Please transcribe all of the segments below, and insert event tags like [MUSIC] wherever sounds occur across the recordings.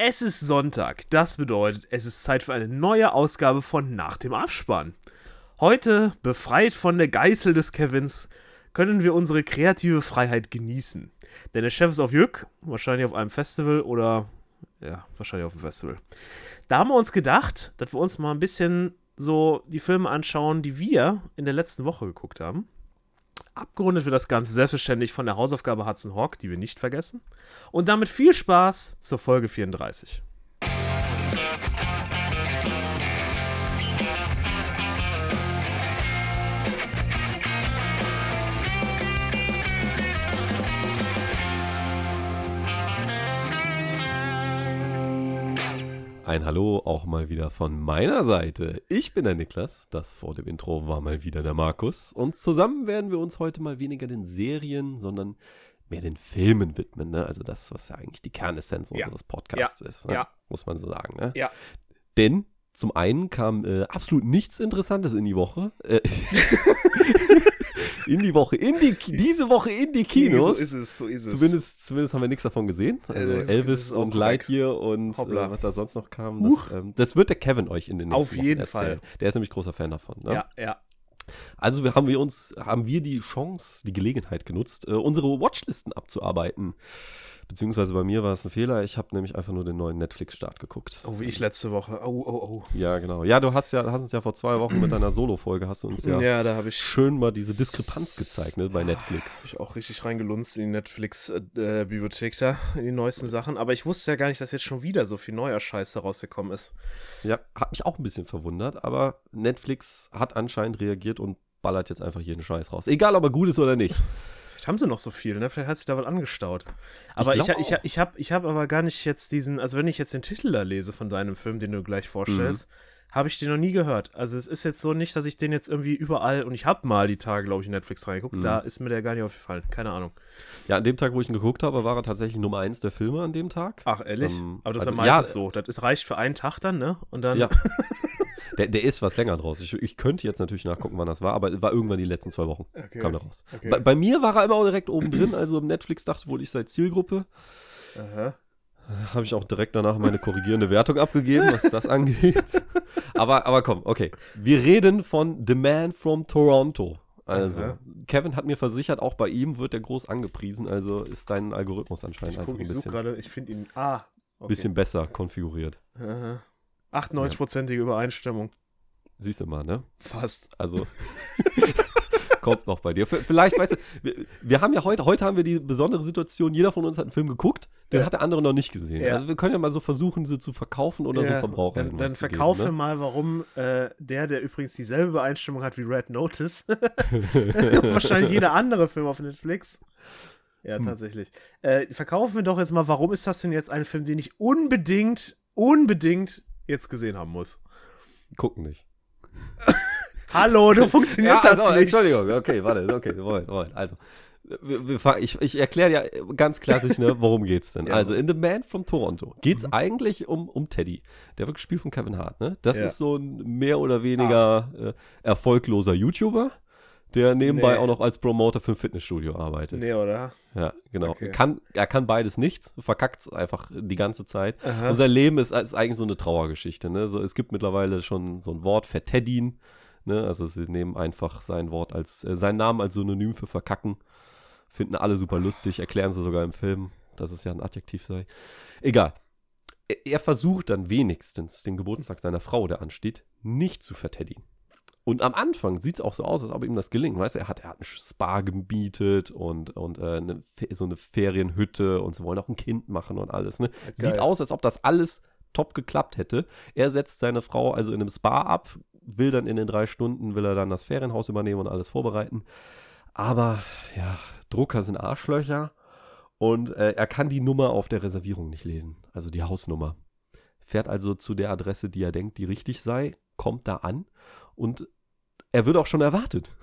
Es ist Sonntag. Das bedeutet, es ist Zeit für eine neue Ausgabe von Nach dem Abspann. Heute, befreit von der Geißel des Kevins, können wir unsere kreative Freiheit genießen. Denn der Chef ist auf Jück, wahrscheinlich auf einem Festival oder ja, wahrscheinlich auf dem Festival. Da haben wir uns gedacht, dass wir uns mal ein bisschen so die Filme anschauen, die wir in der letzten Woche geguckt haben. Abgerundet wird das Ganze selbstverständlich von der Hausaufgabe Hudson Hawk, die wir nicht vergessen. Und damit viel Spaß zur Folge 34. Ein Hallo auch mal wieder von meiner Seite. Ich bin der Niklas, das vor dem Intro war mal wieder der Markus und zusammen werden wir uns heute mal weniger den Serien, sondern mehr den Filmen widmen. Ne? Also das, was ja eigentlich die Kernessenz ja. unseres Podcasts ja. ist, ne? ja. muss man so sagen. Ne? Ja. Denn zum einen kam äh, absolut nichts Interessantes in die Woche. Äh, [LAUGHS] [LAUGHS] in die Woche, in die, diese Woche in die Kinos. So ist es, so ist es. Zumindest, zumindest haben wir nichts davon gesehen. Also das- Elvis und Lightyear und äh, was da sonst noch kam. Das, ähm, das wird der Kevin euch in den nächsten Auf jeden Wochen erzählen. Der ist nämlich großer Fan davon. Ne? Ja, ja. Also wir haben wir uns, haben wir die Chance, die Gelegenheit genutzt, äh, unsere Watchlisten abzuarbeiten. Beziehungsweise bei mir war es ein Fehler. Ich habe nämlich einfach nur den neuen Netflix-Start geguckt. Oh, wie ich letzte Woche. Oh, oh, oh. Ja, genau. Ja, du hast ja, hast uns ja vor zwei Wochen mit deiner Solo-Folge hast du uns ja, Ja, da habe ich, schön mal diese Diskrepanz gezeigt, ne, bei hab Netflix. ich auch richtig reingelunzt in die Netflix-Bibliothek da, in die neuesten Sachen. Aber ich wusste ja gar nicht, dass jetzt schon wieder so viel neuer Scheiß da rausgekommen ist. Ja, hat mich auch ein bisschen verwundert, aber Netflix hat anscheinend reagiert und ballert jetzt einfach jeden Scheiß raus. Egal, ob er gut ist oder nicht. Haben sie noch so viel, ne? Vielleicht hat sich da was angestaut. Aber ich, ich, ich, ich habe ich hab aber gar nicht jetzt diesen, also wenn ich jetzt den Titel da lese von deinem Film, den du gleich vorstellst, habe ich den noch nie gehört. Also es ist jetzt so nicht, dass ich den jetzt irgendwie überall, und ich habe mal die Tage, glaube ich, in Netflix reingeguckt, da ist mir der gar nicht aufgefallen. Keine Ahnung. Ja, an dem Tag, wo ich ihn geguckt habe, war er tatsächlich Nummer eins der Filme an dem Tag. Ach, ehrlich? Ähm, aber das ist also, ja meistens ja, so. Das ist, reicht für einen Tag dann, ne? Und dann. Ja. [LAUGHS] Der, der ist was länger draus. Ich, ich könnte jetzt natürlich nachgucken, wann das war, aber war irgendwann die letzten zwei Wochen. Okay. Kam da raus. Okay. Bei, bei mir war er immer auch direkt oben drin, also Netflix dachte wohl, ich sei Zielgruppe. Aha. Habe ich auch direkt danach meine korrigierende Wertung abgegeben, was das angeht. Aber, aber komm, okay. Wir reden von The Man from Toronto. Also, Aha. Kevin hat mir versichert, auch bei ihm wird er groß angepriesen, also ist dein Algorithmus anscheinend Ich einfach gucke, ein ich bisschen, gerade, ich finde ihn. Ah. Okay. bisschen besser konfiguriert. Aha. 98-prozentige Übereinstimmung. Siehst du mal, ne? Fast. Also [LAUGHS] kommt noch bei dir. Vielleicht, weißt du, wir, haben ja heute, heute haben wir die besondere Situation, jeder von uns hat einen Film geguckt, den Ja. hat der andere noch nicht gesehen. Ja. Also wir können ja mal so versuchen, sie zu verkaufen oder so Ja, Verbraucher. Dann, dann verkaufe mal, warum äh, der, der übrigens dieselbe Übereinstimmung hat wie Red Notice, [LAUGHS] [LAUGHS] wahrscheinlich jeder andere Film auf Netflix. Ja, Hm. tatsächlich. Äh, verkaufen wir doch jetzt mal, warum ist das denn jetzt ein Film, den ich unbedingt, unbedingt jetzt gesehen haben muss? Gucken nicht. [LAUGHS] Hallo, du funktioniert das also, nicht. Entschuldigung, okay, warte, okay, Moment, Moment. Also, ich, ich erkläre ja ganz klassisch, ne, worum geht's denn? Ja. Also, in The Man from Toronto geht's eigentlich um, um Teddy. Der wird gespielt von Kevin Hart, ne? Das Ja. ist so ein mehr oder weniger äh, erfolgloser YouTuber, der nebenbei Nee. auch noch als Promoter für ein Fitnessstudio arbeitet. Nee, oder? Ja, genau. Okay. Kann, er kann beides nicht, verkackt einfach die ganze Zeit. Aha. Und sein Leben ist, ist eigentlich so eine Trauergeschichte. Ne? So, es gibt mittlerweile schon so ein Wort, Verteddin. Ne? Also sie nehmen einfach sein Wort als, äh, seinen Namen als Synonym für verkacken. Finden alle super lustig, erklären sie sogar im Film, dass es ja ein Adjektiv sei. Egal. Er, er versucht dann wenigstens den Geburtstag seiner Frau, der ansteht, nicht zu verteddigen. Und am Anfang sieht es auch so aus, als ob ihm das gelingt. Weißt du, er hat, er hat ein Spa gemietet und, und äh, eine, so eine Ferienhütte und sie wollen auch ein Kind machen und alles. Ne? Sieht aus, als ob das alles top geklappt hätte. Er setzt seine Frau also in einem Spa ab, will dann in den drei Stunden, will er dann das Ferienhaus übernehmen und alles vorbereiten. Aber ja, Drucker sind Arschlöcher und äh, er kann die Nummer auf der Reservierung nicht lesen, also die Hausnummer. Fährt also zu der Adresse, die er denkt, die richtig sei, kommt da an und er wird auch schon erwartet.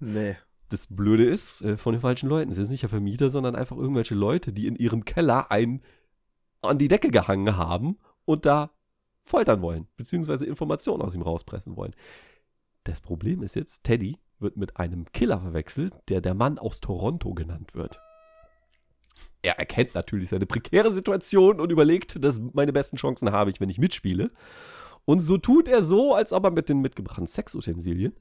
Nee. Das Blöde ist, äh, von den falschen Leuten. Es sind nicht der Vermieter, sondern einfach irgendwelche Leute, die in ihrem Keller einen an die Decke gehangen haben und da foltern wollen, beziehungsweise Informationen aus ihm rauspressen wollen. Das Problem ist jetzt, Teddy wird mit einem Killer verwechselt, der der Mann aus Toronto genannt wird. Er erkennt natürlich seine prekäre Situation und überlegt, dass meine besten Chancen habe ich, wenn ich mitspiele. Und so tut er so, als ob er mit den mitgebrachten Sexutensilien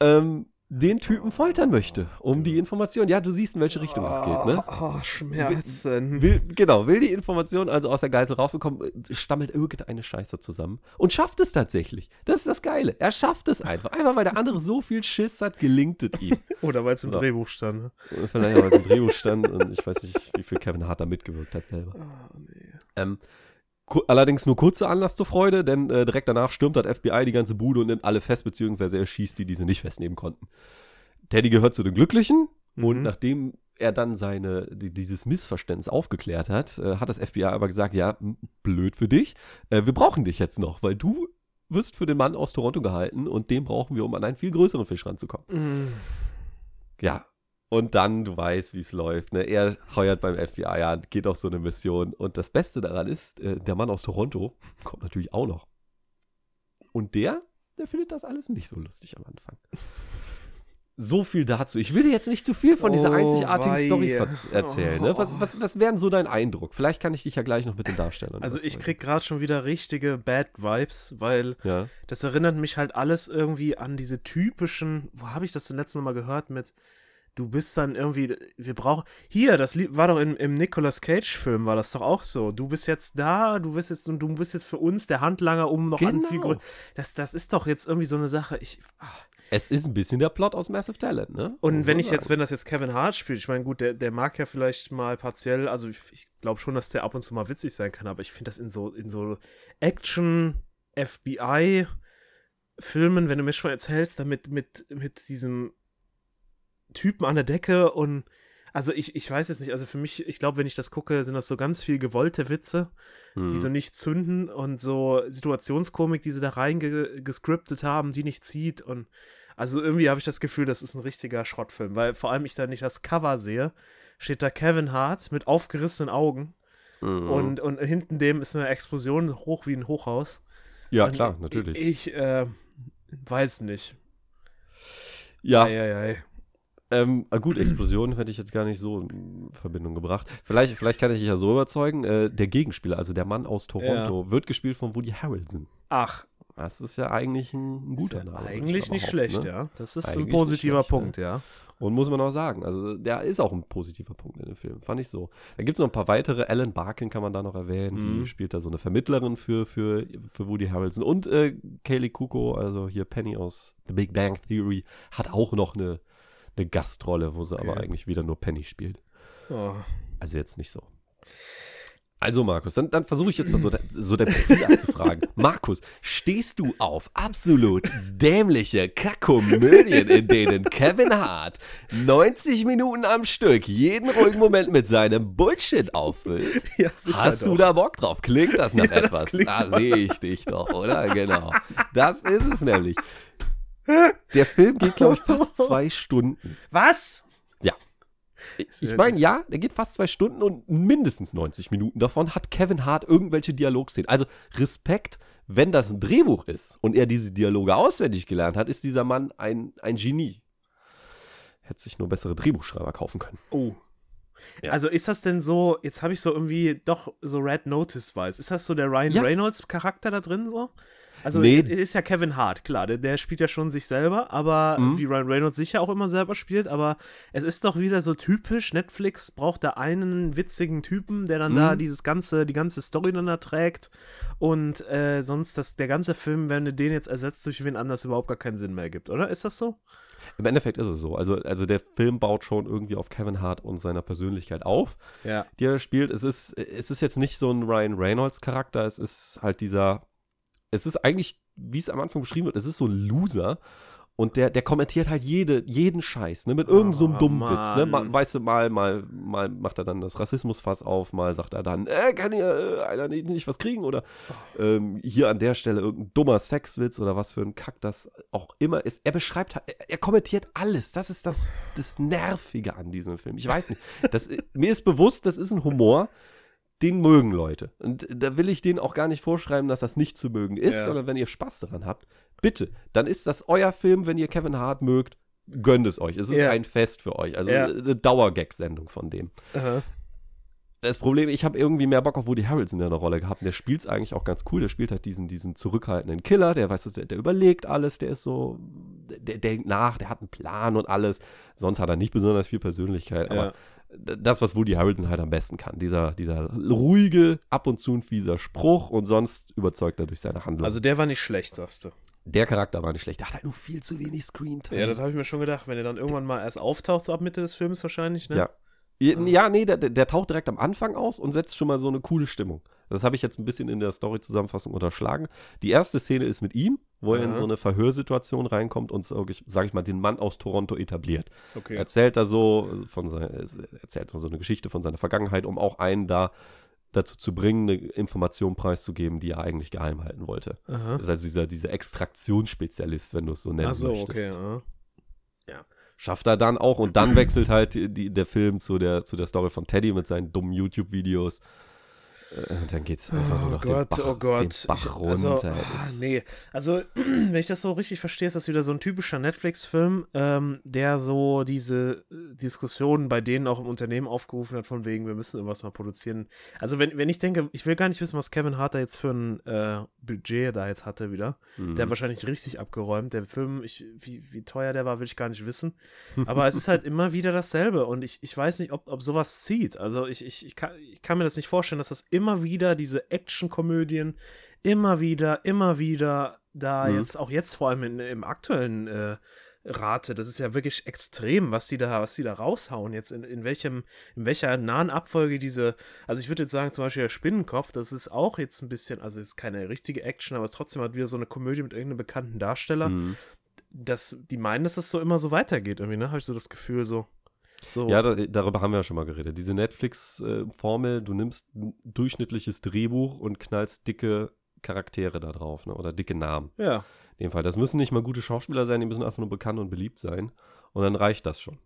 ähm, den Typen foltern möchte, um die Information. Ja, du siehst, in welche Richtung es geht, ne? Oh, Schmerzen. Will, genau, will die Information also aus der Geißel raufbekommen, äh, stammelt irgendeine Scheiße zusammen und schafft es tatsächlich. Das ist das Geile. Er schafft es einfach. Einfach weil der andere so viel Schiss hat, gelingt es ihm. [LAUGHS] Oder weil es im So. Drehbuch stand. ne? Vielleicht weil es im Drehbuch stand und ich weiß nicht, wie viel Kevin Hart da mitgewirkt hat selber. Oh, nee. Ähm, allerdings nur kurzer Anlass zur Freude, denn äh, direkt danach stürmt das FBI die ganze Bude und nimmt alle fest, beziehungsweise er schießt die, die sie nicht festnehmen konnten. Teddy gehört zu den Glücklichen und Mhm. nachdem er dann seine, die, dieses Missverständnis aufgeklärt hat, äh, hat das FBI aber gesagt, ja, blöd für dich, äh, wir brauchen dich jetzt noch, weil du wirst für den Mann aus Toronto gehalten und den brauchen wir, um an einen viel größeren Fisch ranzukommen. Mm. Ja. Und dann, du weißt, wie es läuft. Ne? Er heuert beim FBI an, geht auf so eine Mission. Und das Beste daran ist, äh, der Mann aus Toronto kommt natürlich auch noch. Und der, der findet das alles nicht so lustig am Anfang. So viel dazu. Ich will dir jetzt nicht zu viel von dieser Oh, einzigartigen wei. Story erzählen. Ne? Was, was, was wäre denn so dein Eindruck? Vielleicht kann ich dich ja gleich noch mit den Darstellern. Also ich krieg gerade schon wieder richtige Bad Vibes, weil Ja. das erinnert mich halt alles irgendwie an diese typischen, wo habe ich das denn letztes Mal gehört mit, du bist dann irgendwie, wir brauchen, hier, das war doch im, im Nicolas Cage Film, war das doch auch so, du bist jetzt da, du bist jetzt, und du bist jetzt für uns der Handlanger, um noch an Genau. viel grö- das, das ist doch jetzt irgendwie so eine Sache, ich, ah. Es ist ein bisschen der Plot aus Massive Talent, ne? Und wenn ich jetzt, sagen. wenn das jetzt Kevin Hart spielt, ich meine, gut, der, der mag ja vielleicht mal partiell, also ich, ich glaube schon, dass der ab und zu mal witzig sein kann, aber ich finde das in so, in so Action, FBI, Filmen, wenn du mir schon erzählst, damit mit, mit diesem Typen an der Decke und also ich, ich weiß jetzt nicht, also für mich, ich glaube, wenn ich das gucke, sind das so ganz viel gewollte Witze, Hm. die so nicht zünden und so Situationskomik, die sie da reingescriptet haben, die nicht zieht und also irgendwie habe ich das Gefühl, das ist ein richtiger Schrottfilm, weil vor allem ich da nicht das Cover sehe, steht da Kevin Hart mit aufgerissenen Augen Mhm. und, und hinten dem ist eine Explosion hoch wie ein Hochhaus. ja, und klar, natürlich. Ich äh, weiß nicht. ja, Eieiei. Ähm, ah, gut, Explosion hätte ich jetzt gar nicht so in Verbindung gebracht. Vielleicht, vielleicht kann ich dich ja so überzeugen. Äh, der Gegenspieler, also der Mann aus Toronto, wird gespielt von Woody Harrelson. Ach, Das ist ja eigentlich ein, guter ja Name. eigentlich nicht schlecht, ne? ja. Das ist Eigentlich ein positiver schlecht, ne? Punkt, ja. Und muss man auch sagen, also der ist auch ein positiver Punkt in dem Film, fand ich so. Da gibt es noch ein paar weitere. Alan Barkin kann man da noch erwähnen. Mhm. Die spielt da so eine Vermittlerin für, für, für Woody Harrelson. Und äh, Kaylee Kuko, also hier Penny aus The Big Bang Theory, hat auch noch eine, eine Gastrolle, wo sie aber Okay. eigentlich wieder nur Penny spielt. Oh. Also jetzt nicht so. Also Markus, dann, dann versuche ich jetzt mal so, so dein Profil abzufragen. [LAUGHS] Markus, stehst du auf absolut dämliche Kackkomödien, in denen Kevin Hart 90 Minuten am Stück jeden ruhigen Moment mit seinem Bullshit auffüllt? [LAUGHS] Ja, Hast du doch. da Bock drauf? Klingt das nach Ja, das etwas? klingt da sehe ich dich doch, oder? Genau. Das ist es nämlich. Der Film geht, glaube ich, fast [LAUGHS] zwei Stunden. Was? Ja. Ich meine, ja, der geht fast zwei Stunden und mindestens 90 Minuten davon hat Kevin Hart irgendwelche Dialogszenen. Also Respekt, wenn das ein Drehbuch ist und er diese Dialoge auswendig gelernt hat, ist dieser Mann ein, ein Genie. Hätte sich nur bessere Drehbuchschreiber kaufen können. Oh. Ja. Also ist das denn so, jetzt habe ich so irgendwie doch so Red Notice weiß. Ist das so der Ryan Ja. Reynolds Charakter da drin so? Also Nee. es ist ja Kevin Hart, klar, der, der spielt ja schon sich selber, aber Mhm. wie Ryan Reynolds sicher auch immer selber spielt, aber es ist doch wieder so typisch, Netflix braucht da einen witzigen Typen, der dann da Mhm. dieses ganze, die ganze Story dann da trägt und äh, sonst das, der ganze Film, wenn du den jetzt ersetzt durch wen anders, überhaupt gar keinen Sinn mehr gibt, oder? Ist das so? Im Endeffekt ist es so. Also, also der Film baut schon irgendwie auf Kevin Hart und seiner Persönlichkeit auf. Ja. die er spielt. Es ist, es ist jetzt nicht so ein Ryan Reynolds Charakter, es ist halt dieser, es ist eigentlich, wie es am Anfang beschrieben wird, es ist so ein Loser und der, der kommentiert halt jede, jeden Scheiß, ne, mit irgendeinem so einem Oh, dummen Witz, ne, mal, weißt du, mal, mal, mal macht er dann das Rassismusfass auf, mal sagt er dann, äh, kann hier äh, einer nicht, nicht was kriegen oder ähm, hier an der Stelle irgendein dummer Sexwitz oder was für ein Kack das auch immer ist. Er beschreibt, halt- er, er kommentiert alles. Das ist das, das Nervige an diesem Film. Ich weiß nicht. Das, mir ist bewusst, das ist ein Humor, den mögen Leute. Und da will ich denen auch gar nicht vorschreiben, dass das nicht zu mögen ist, Ja. sondern wenn ihr Spaß daran habt, bitte, dann ist das euer Film, wenn ihr Kevin Hart mögt, gönnt es euch. Es ist Ja. ein Fest für euch. Also Ja. eine Dauergag-Sendung von dem. Aha. das Problem, ich habe irgendwie mehr Bock auf Woody Harrelson in der Rolle gehabt. Und der spielt es eigentlich auch ganz cool. Der spielt halt diesen, diesen zurückhaltenden Killer, der weiß, der, der überlegt alles, der ist so, der, der denkt nach, der hat einen Plan und alles. Sonst hat er nicht besonders viel Persönlichkeit, aber. Das, was Woody Harrelson halt am besten kann. Dieser, dieser ruhige, ab und zu ein fieser Spruch und sonst überzeugt er durch seine Handlung. Also der war nicht schlecht, sagst du. der Charakter war nicht schlecht. Der hat halt nur viel zu wenig Screentime. Ja, das habe ich mir schon gedacht, wenn er dann irgendwann mal erst auftaucht, so ab Mitte des Films wahrscheinlich, ne? Ja. Ja, ja, nee, der, der taucht direkt am Anfang aus und setzt schon mal so eine coole Stimmung. Das habe ich jetzt ein bisschen in der Story-Zusammenfassung unterschlagen. Die erste Szene ist mit ihm, wo er in so eine Verhörsituation reinkommt und, so, sage ich mal, den Mann aus Toronto etabliert. Okay. Erzählt er so von sein, erzählt er so eine Geschichte von seiner Vergangenheit, um auch einen da dazu zu bringen, eine Information preiszugeben, die er eigentlich geheim halten wollte. Aha. Das ist also dieser, dieser Extraktionsspezialist, wenn du es so nennen Ach so, möchtest. okay. aha. Schafft er dann auch und dann wechselt halt die, die, der Film zu der, zu der Story von Teddy mit seinen dummen YouTube-Videos. Äh, dann geht's einfach nur Oh noch Gott, den Bach, oh Gott. den Bach Ich- runter. Also, ah, Das- nee, also [CLEARS THROAT] wenn ich das so richtig verstehe, ist das wieder so ein typischer Netflix-Film, ähm, der so diese äh, Diskussionen bei denen auch im Unternehmen aufgerufen hat, von wegen, wir müssen irgendwas mal produzieren. Also wenn, wenn ich denke, ich will gar nicht wissen, was Kevin Hart da jetzt für ein äh, Budget da jetzt hatte wieder. Mhm. Der hat wahrscheinlich richtig abgeräumt. Der Film, ich, wie, wie teuer der war, will ich gar nicht wissen. Aber es ist halt [LAUGHS] immer wieder dasselbe. Und ich, ich weiß nicht, ob, ob sowas zieht. Also ich, ich, ich, kann, ich kann mir das nicht vorstellen, dass das immer wieder diese Action-Komödien immer wieder, immer wieder da Mhm. jetzt, auch jetzt vor allem in, im aktuellen äh, Rate, das ist ja wirklich extrem, was die da, was die da raushauen jetzt, in, in welchem, in welcher nahen Abfolge diese, also ich würde jetzt sagen, zum Beispiel der Spinnenkopf, das ist auch jetzt ein bisschen, also ist keine richtige Action, aber trotzdem hat wieder so eine Komödie mit irgendeinem bekannten Darsteller. Mhm. Das, die meinen, dass das so immer so weitergeht, irgendwie, ne? Habe ich so das Gefühl, so. So. Ja, da, darüber haben wir ja schon mal geredet. Diese Netflix-Formel, du nimmst ein durchschnittliches Drehbuch und knallst dicke Charaktere da drauf, ne? oder dicke Namen. ja. In dem Fall. Das müssen nicht mal gute Schauspieler sein, die müssen einfach nur bekannt und beliebt sein. Und dann reicht das schon.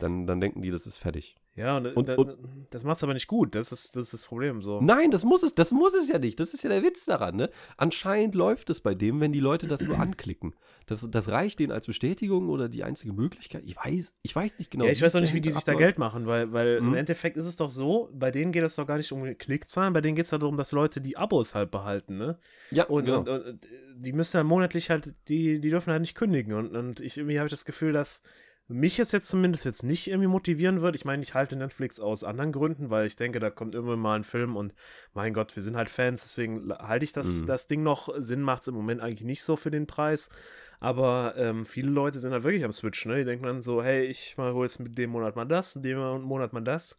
Dann, dann denken die, das ist fertig. Ja, und, Und- und- das macht es aber nicht gut. Das ist, das ist das Problem. So. Nein, das muss es, das muss es ja nicht. Das ist ja der Witz daran, ne? Anscheinend läuft es bei dem, wenn die Leute das nur [CLEARS THROAT] anklicken. Das, das reicht denen als Bestätigung oder die einzige Möglichkeit. Ich weiß, ich weiß nicht genau. ja, ich weiß auch nicht, wie die sich da. Geld machen, weil, weil Mhm. im Endeffekt ist es doch so, bei denen geht es doch gar nicht um Klickzahlen, bei denen geht es darum, dass Leute die Abos halt behalten, ne? Ja, Und, genau. und, und die müssen ja monatlich halt, die, die dürfen halt nicht kündigen. Und, und ich irgendwie habe ich das Gefühl, dass mich es jetzt zumindest jetzt nicht irgendwie motivieren wird. Ich meine, ich halte Netflix aus anderen Gründen, weil ich denke, da kommt irgendwann mal ein Film und mein Gott, wir sind halt Fans, deswegen halte ich das, Mhm. das Ding noch. Sinn macht es im Moment eigentlich nicht so für den Preis. Aber ähm, viele Leute sind halt wirklich am Switch, ne? Die denken dann so, hey, ich mal hol jetzt mit dem Monat mal das, mit dem Monat mal das.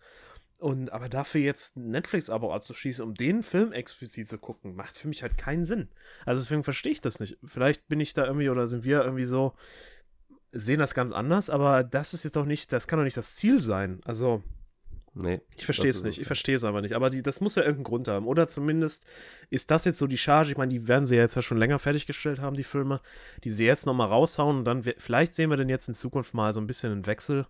Und aber dafür jetzt Netflix-Abo abzuschließen, um den Film explizit zu gucken, macht für mich halt keinen Sinn. Also deswegen verstehe ich das nicht. Vielleicht bin ich da irgendwie oder sind wir irgendwie so, sehen das ganz anders, aber das ist jetzt doch nicht, das kann doch nicht das Ziel sein. Also, nee. ich verstehe es nicht, ich verstehe es aber nicht. Aber die, das muss ja irgendeinen Grund haben. Oder zumindest ist das jetzt so die Charge, ich meine, die werden sie ja jetzt ja schon länger fertiggestellt haben, die Filme, die sie jetzt nochmal raushauen und dann, vielleicht sehen wir denn jetzt in Zukunft mal so ein bisschen einen Wechsel,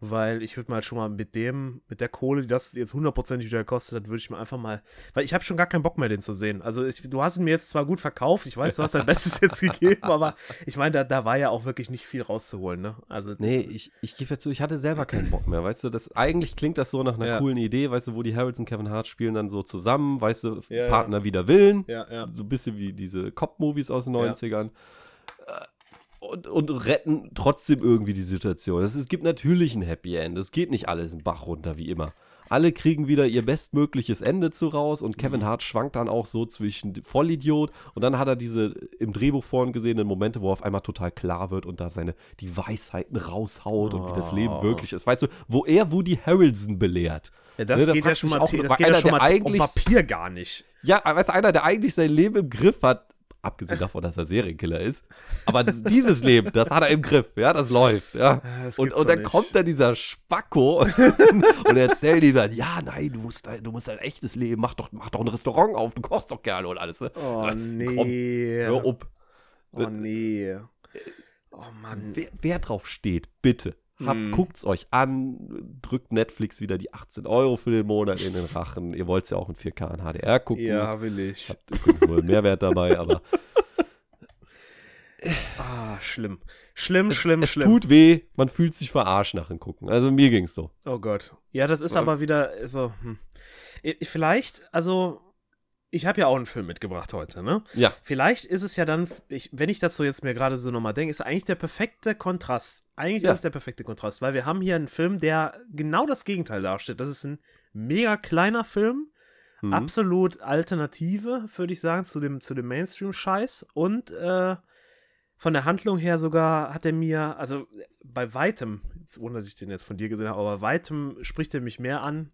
weil ich würde mal schon mal mit dem, mit der Kohle, die das jetzt hundertprozentig wieder gekostet hat, würde ich mir einfach mal, weil ich habe schon gar keinen Bock mehr, den zu sehen. Also ich, du hast ihn mir jetzt zwar gut verkauft, ich weiß, du hast dein [LAUGHS] Bestes jetzt gegeben, aber ich meine, da, da war ja auch wirklich nicht viel rauszuholen, ne? Also Nee, ich, ich gebe ja zu, ich hatte selber keinen Bock mehr, weißt du, das eigentlich klingt das so nach einer Ja. coolen Idee, weißt du, wo die Harrods und Kevin Hart spielen dann so zusammen, weißt du, Ja, ja. Partner wider Willen, ja, ja. so ein bisschen wie diese Cop-Movies aus den Ja. 90ern. Und, und retten trotzdem irgendwie die Situation. Es, es gibt natürlich ein Happy End. Es geht nicht alles in den Bach runter, wie immer. Alle kriegen wieder ihr bestmögliches Ende zu raus und Mhm. Kevin Hart schwankt dann auch so zwischen Vollidiot und dann hat er diese im Drehbuch vorhin gesehenen Momente, wo auf einmal total klar wird und da seine die Weisheiten raushaut und wie das Leben Oh. wirklich ist. Weißt du, wo er Woody Harrelson belehrt. Ja, das Ne, geht ja schon mal, auch, das geht ja schon mal eigentlich- Papier gar nicht. Ja, weißt du, einer, der eigentlich sein Leben im Griff hat, abgesehen davon, dass er Serienkiller ist, aber dieses Leben, das hat er im Griff, ja, das läuft, ja. das Und, und dann nicht. kommt dann dieser Spacko [LAUGHS] und erzählt ihm dann, ja, nein, du musst, dein- du musst dein echtes Leben, mach doch, mach doch ein Restaurant auf, du kochst doch gerne und alles, ne? Oh nee. Hör up. Oh nee. Oh Mann. Wer, wer drauf steht, bitte, habt, Hm. guckt's euch an, drückt Netflix wieder die 18 Euro für den Monat in den Rachen. Ihr wollt's ja auch in 4K in HDR gucken. Ja, will ich. Habt übrigens wohl Mehrwert dabei, aber [LAUGHS] Ah, schlimm. Schlimm, schlimm, es schlimm. tut weh, man fühlt sich verarscht nach dem Gucken. Also mir ging's so. Oh Gott. Ja, das ist aber wieder so. Hm. I- Vielleicht, also, ich habe ja auch einen Film mitgebracht heute, ne? Ja. Vielleicht ist es ja dann, ich, wenn ich das so jetzt mir gerade so nochmal denke, ist eigentlich der perfekte Kontrast. Eigentlich Ja. ist es der perfekte Kontrast, weil wir haben hier einen Film, der genau das Gegenteil darstellt. Das ist ein mega kleiner Film, Mhm. absolut Alternative, würde ich sagen, zu dem, zu dem Mainstream-Scheiß. Und äh, von der Handlung her sogar hat er mir, also bei weitem, ohne dass ich den jetzt von dir gesehen habe, aber bei weitem spricht er mich mehr an,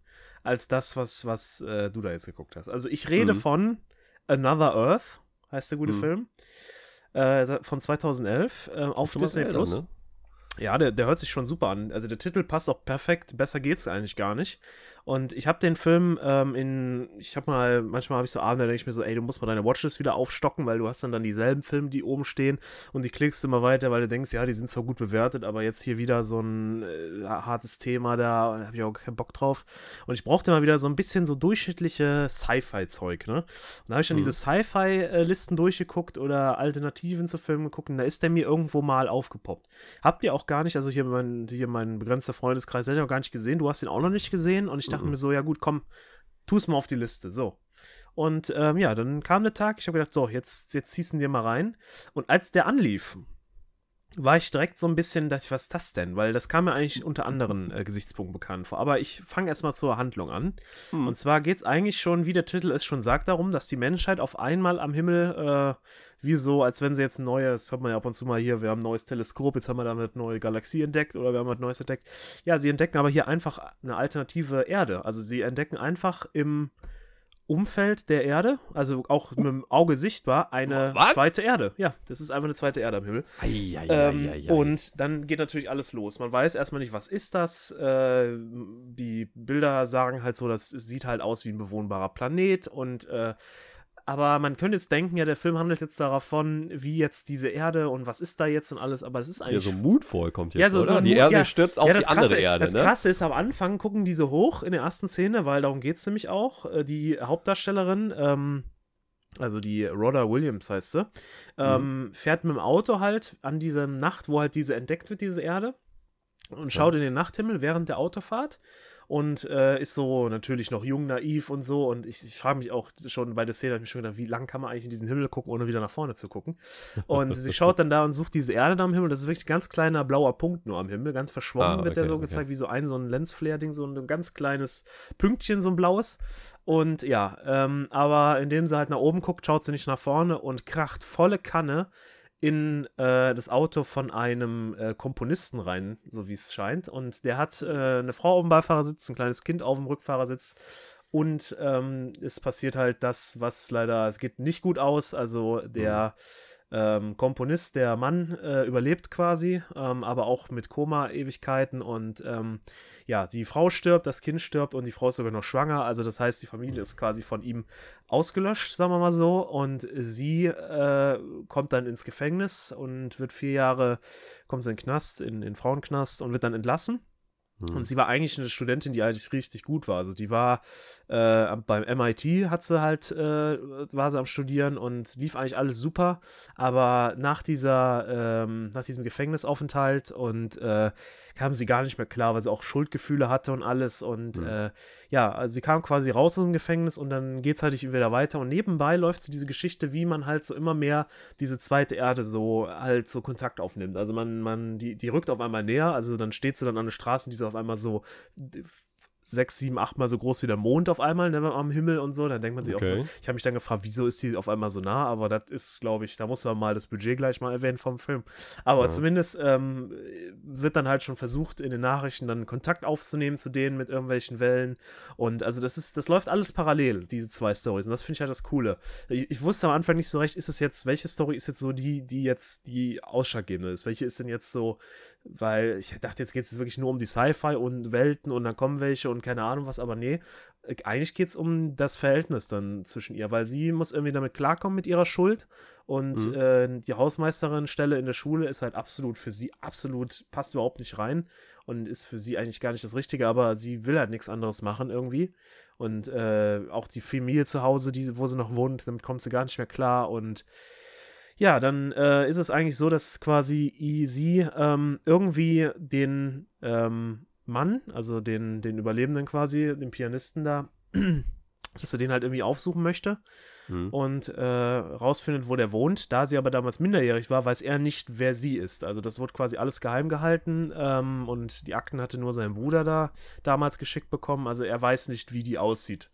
als das, was, was äh, du da jetzt geguckt hast. Also ich rede Mhm. von Another Earth, heißt der gute Mhm. Film. Äh, von 2011 äh, auf Disney Plus. ne? Ja, der, der hört sich schon super an. Also der Titel passt auch perfekt. Besser geht's eigentlich gar nicht. Und ich habe den Film ähm, in, ich habe mal, manchmal habe ich so Abende, da denke ich mir so, ey, du musst mal deine Watchlist wieder aufstocken, weil du hast dann dann dieselben Filme, die oben stehen und die klickst immer weiter, weil du denkst, ja, die sind zwar gut bewertet, aber jetzt hier wieder so ein äh, hartes Thema da, da habe ich auch keinen Bock drauf. Und ich brauchte mal wieder so ein bisschen so durchschnittliche Sci-Fi-Zeug, ne? Und da habe ich dann Mhm. diese Sci-Fi-Listen durchgeguckt oder Alternativen zu Filmen geguckt und da ist der mir irgendwo mal aufgepoppt. Habt ihr auch gar nicht, also hier mein, hier mein begrenzter Freundeskreis, hat ihn auch gar nicht gesehen, du hast ihn auch noch nicht gesehen und ich dachte Mhm. mir so, ja gut, komm, tu es mal auf die Liste, so. Und ähm, ja, dann kam der Tag, ich habe gedacht, so, jetzt, jetzt ziehst du ihn dir mal rein. Und als der anlief, war ich direkt so ein bisschen, dachte ich, was ist das denn? Weil das kam mir eigentlich unter anderen äh, Gesichtspunkten bekannt vor. Aber ich fange erstmal zur Handlung an. Hm. Und zwar geht es eigentlich schon, wie der Titel es schon sagt, darum, dass die Menschheit auf einmal am Himmel, äh, wie so, als wenn sie jetzt ein neues, hört man ja ab und zu mal hier, wir haben ein neues Teleskop, jetzt haben wir damit eine neue Galaxie entdeckt oder wir haben was Neues entdeckt. Ja, sie entdecken aber hier einfach eine alternative Erde. Also sie entdecken einfach im Umfeld der Erde, also auch mit dem Auge sichtbar, eine Was? zweite Erde. Ja, das ist einfach eine zweite Erde am Himmel. Ei, ei, Ähm, ei, und dann geht natürlich alles los. Man weiß erstmal nicht, was ist das. Äh, die Bilder sagen halt so, das sieht halt aus wie ein bewohnbarer Planet und äh, aber man könnte jetzt denken, ja, der Film handelt jetzt davon, wie jetzt diese Erde und was ist da jetzt und alles, aber das ist ja, eigentlich so Moodfall kommt jetzt, Ja, so- oder? so die Mood- Erde ja. stürzt auf ja, die das andere Krasse, Erde, das ne? Krasse ist, am Anfang gucken die so hoch in der ersten Szene, weil darum geht es nämlich auch. Äh, Die Hauptdarstellerin, ähm, also die Rhoda Williams heißt sie, ähm, Mhm. fährt mit dem Auto halt an diese Nacht, wo halt diese entdeckt wird, diese Erde. Und schaut in den Nachthimmel während der Autofahrt und äh, ist so natürlich noch jung, naiv und so. Und ich, ich frage mich auch schon bei der Szene, hab ich mich schon gedacht, wie lange kann man eigentlich in diesen Himmel gucken, ohne wieder nach vorne zu gucken? Und sie [LAUGHS] schaut dann da und sucht diese Erde da am Himmel. Das ist wirklich ein ganz kleiner blauer Punkt nur am Himmel, ganz verschwommen Ah, wird der okay, so okay. gezeigt, wie so ein, so ein Lensflare-Ding, so ein ganz kleines Pünktchen, so ein blaues. Und ja, ähm, aber indem sie halt nach oben guckt, schaut sie nicht nach vorne und kracht volle Kanne in äh, das Auto von einem äh, Komponisten rein, so wie es scheint. Und der hat äh, eine Frau auf dem Beifahrersitz, ein kleines Kind auf dem Rückfahrersitz. Und ähm, es passiert halt das, was leider, es geht nicht gut aus. Also der ähm, Komponist, der Mann, äh, überlebt quasi, ähm, aber auch mit Koma-Ewigkeiten. Und ähm, ja, die Frau stirbt, das Kind stirbt und die Frau ist sogar noch schwanger. Also das heißt, die Familie ist quasi von ihm ausgelöscht, sagen wir mal so. Und sie äh, kommt dann ins Gefängnis und wird vier Jahre, kommt sie in den Knast, in den Frauenknast und wird dann entlassen. Hm. Und sie war eigentlich eine Studentin, die eigentlich richtig gut war. Also die war äh, beim MIT, hat sie halt, äh, war sie am Studieren und lief eigentlich alles super. Aber nach dieser, ähm, nach diesem Gefängnisaufenthalt und äh, kam sie gar nicht mehr klar, weil sie auch Schuldgefühle hatte und alles. Und Mhm. äh, ja, also sie kam quasi raus aus dem Gefängnis und dann geht es halt nicht wieder weiter. Und nebenbei läuft so diese Geschichte, wie man halt so immer mehr diese zweite Erde so halt so Kontakt aufnimmt. Also man, man, die, die rückt auf einmal näher, also dann steht sie dann an der Straße und die ist auf einmal so sechs, sieben, achtmal so groß wie der Mond auf einmal ne, am Himmel und so. Dann denkt man sich auch Okay. so, ich habe mich dann gefragt, wieso ist die auf einmal so nah? Aber das ist, glaube ich, da muss man mal das Budget gleich mal erwähnen vom Film. Aber Ja. zumindest ähm, wird dann halt schon versucht, in den Nachrichten dann Kontakt aufzunehmen zu denen mit irgendwelchen Wellen. Und also das ist, das läuft alles parallel, diese zwei Stories. Und das finde ich halt das Coole. Ich, ich wusste am Anfang nicht so recht, ist es jetzt, welche Story ist jetzt so die, die jetzt die ausschlaggebende ist? Welche ist denn jetzt so, weil ich dachte, jetzt geht es wirklich nur um die Sci-Fi und Welten und dann kommen welche und keine Ahnung was, aber nee, äh, eigentlich geht es um das Verhältnis dann zwischen ihr, weil sie muss irgendwie damit klarkommen mit ihrer Schuld und Mhm. äh, die Hausmeisterin-Stelle in der Schule ist halt absolut für sie absolut, passt überhaupt nicht rein und ist für sie eigentlich gar nicht das Richtige, aber sie will halt nichts anderes machen irgendwie und äh, auch die Familie zu Hause, die, wo sie noch wohnt, damit kommt sie gar nicht mehr klar und ja, dann äh, ist es eigentlich so, dass quasi sie ähm, irgendwie den ähm, Mann, also den, den Überlebenden quasi, den Pianisten da, [CLEARS THROAT] dass er den halt irgendwie aufsuchen möchte Hm. und äh, rausfindet, wo der wohnt. Da sie aber damals minderjährig war, weiß er nicht, wer sie ist. Also das wurde quasi alles geheim gehalten ähm, und die Akten hatte nur sein Bruder da damals geschickt bekommen. Also er weiß nicht, wie die aussieht.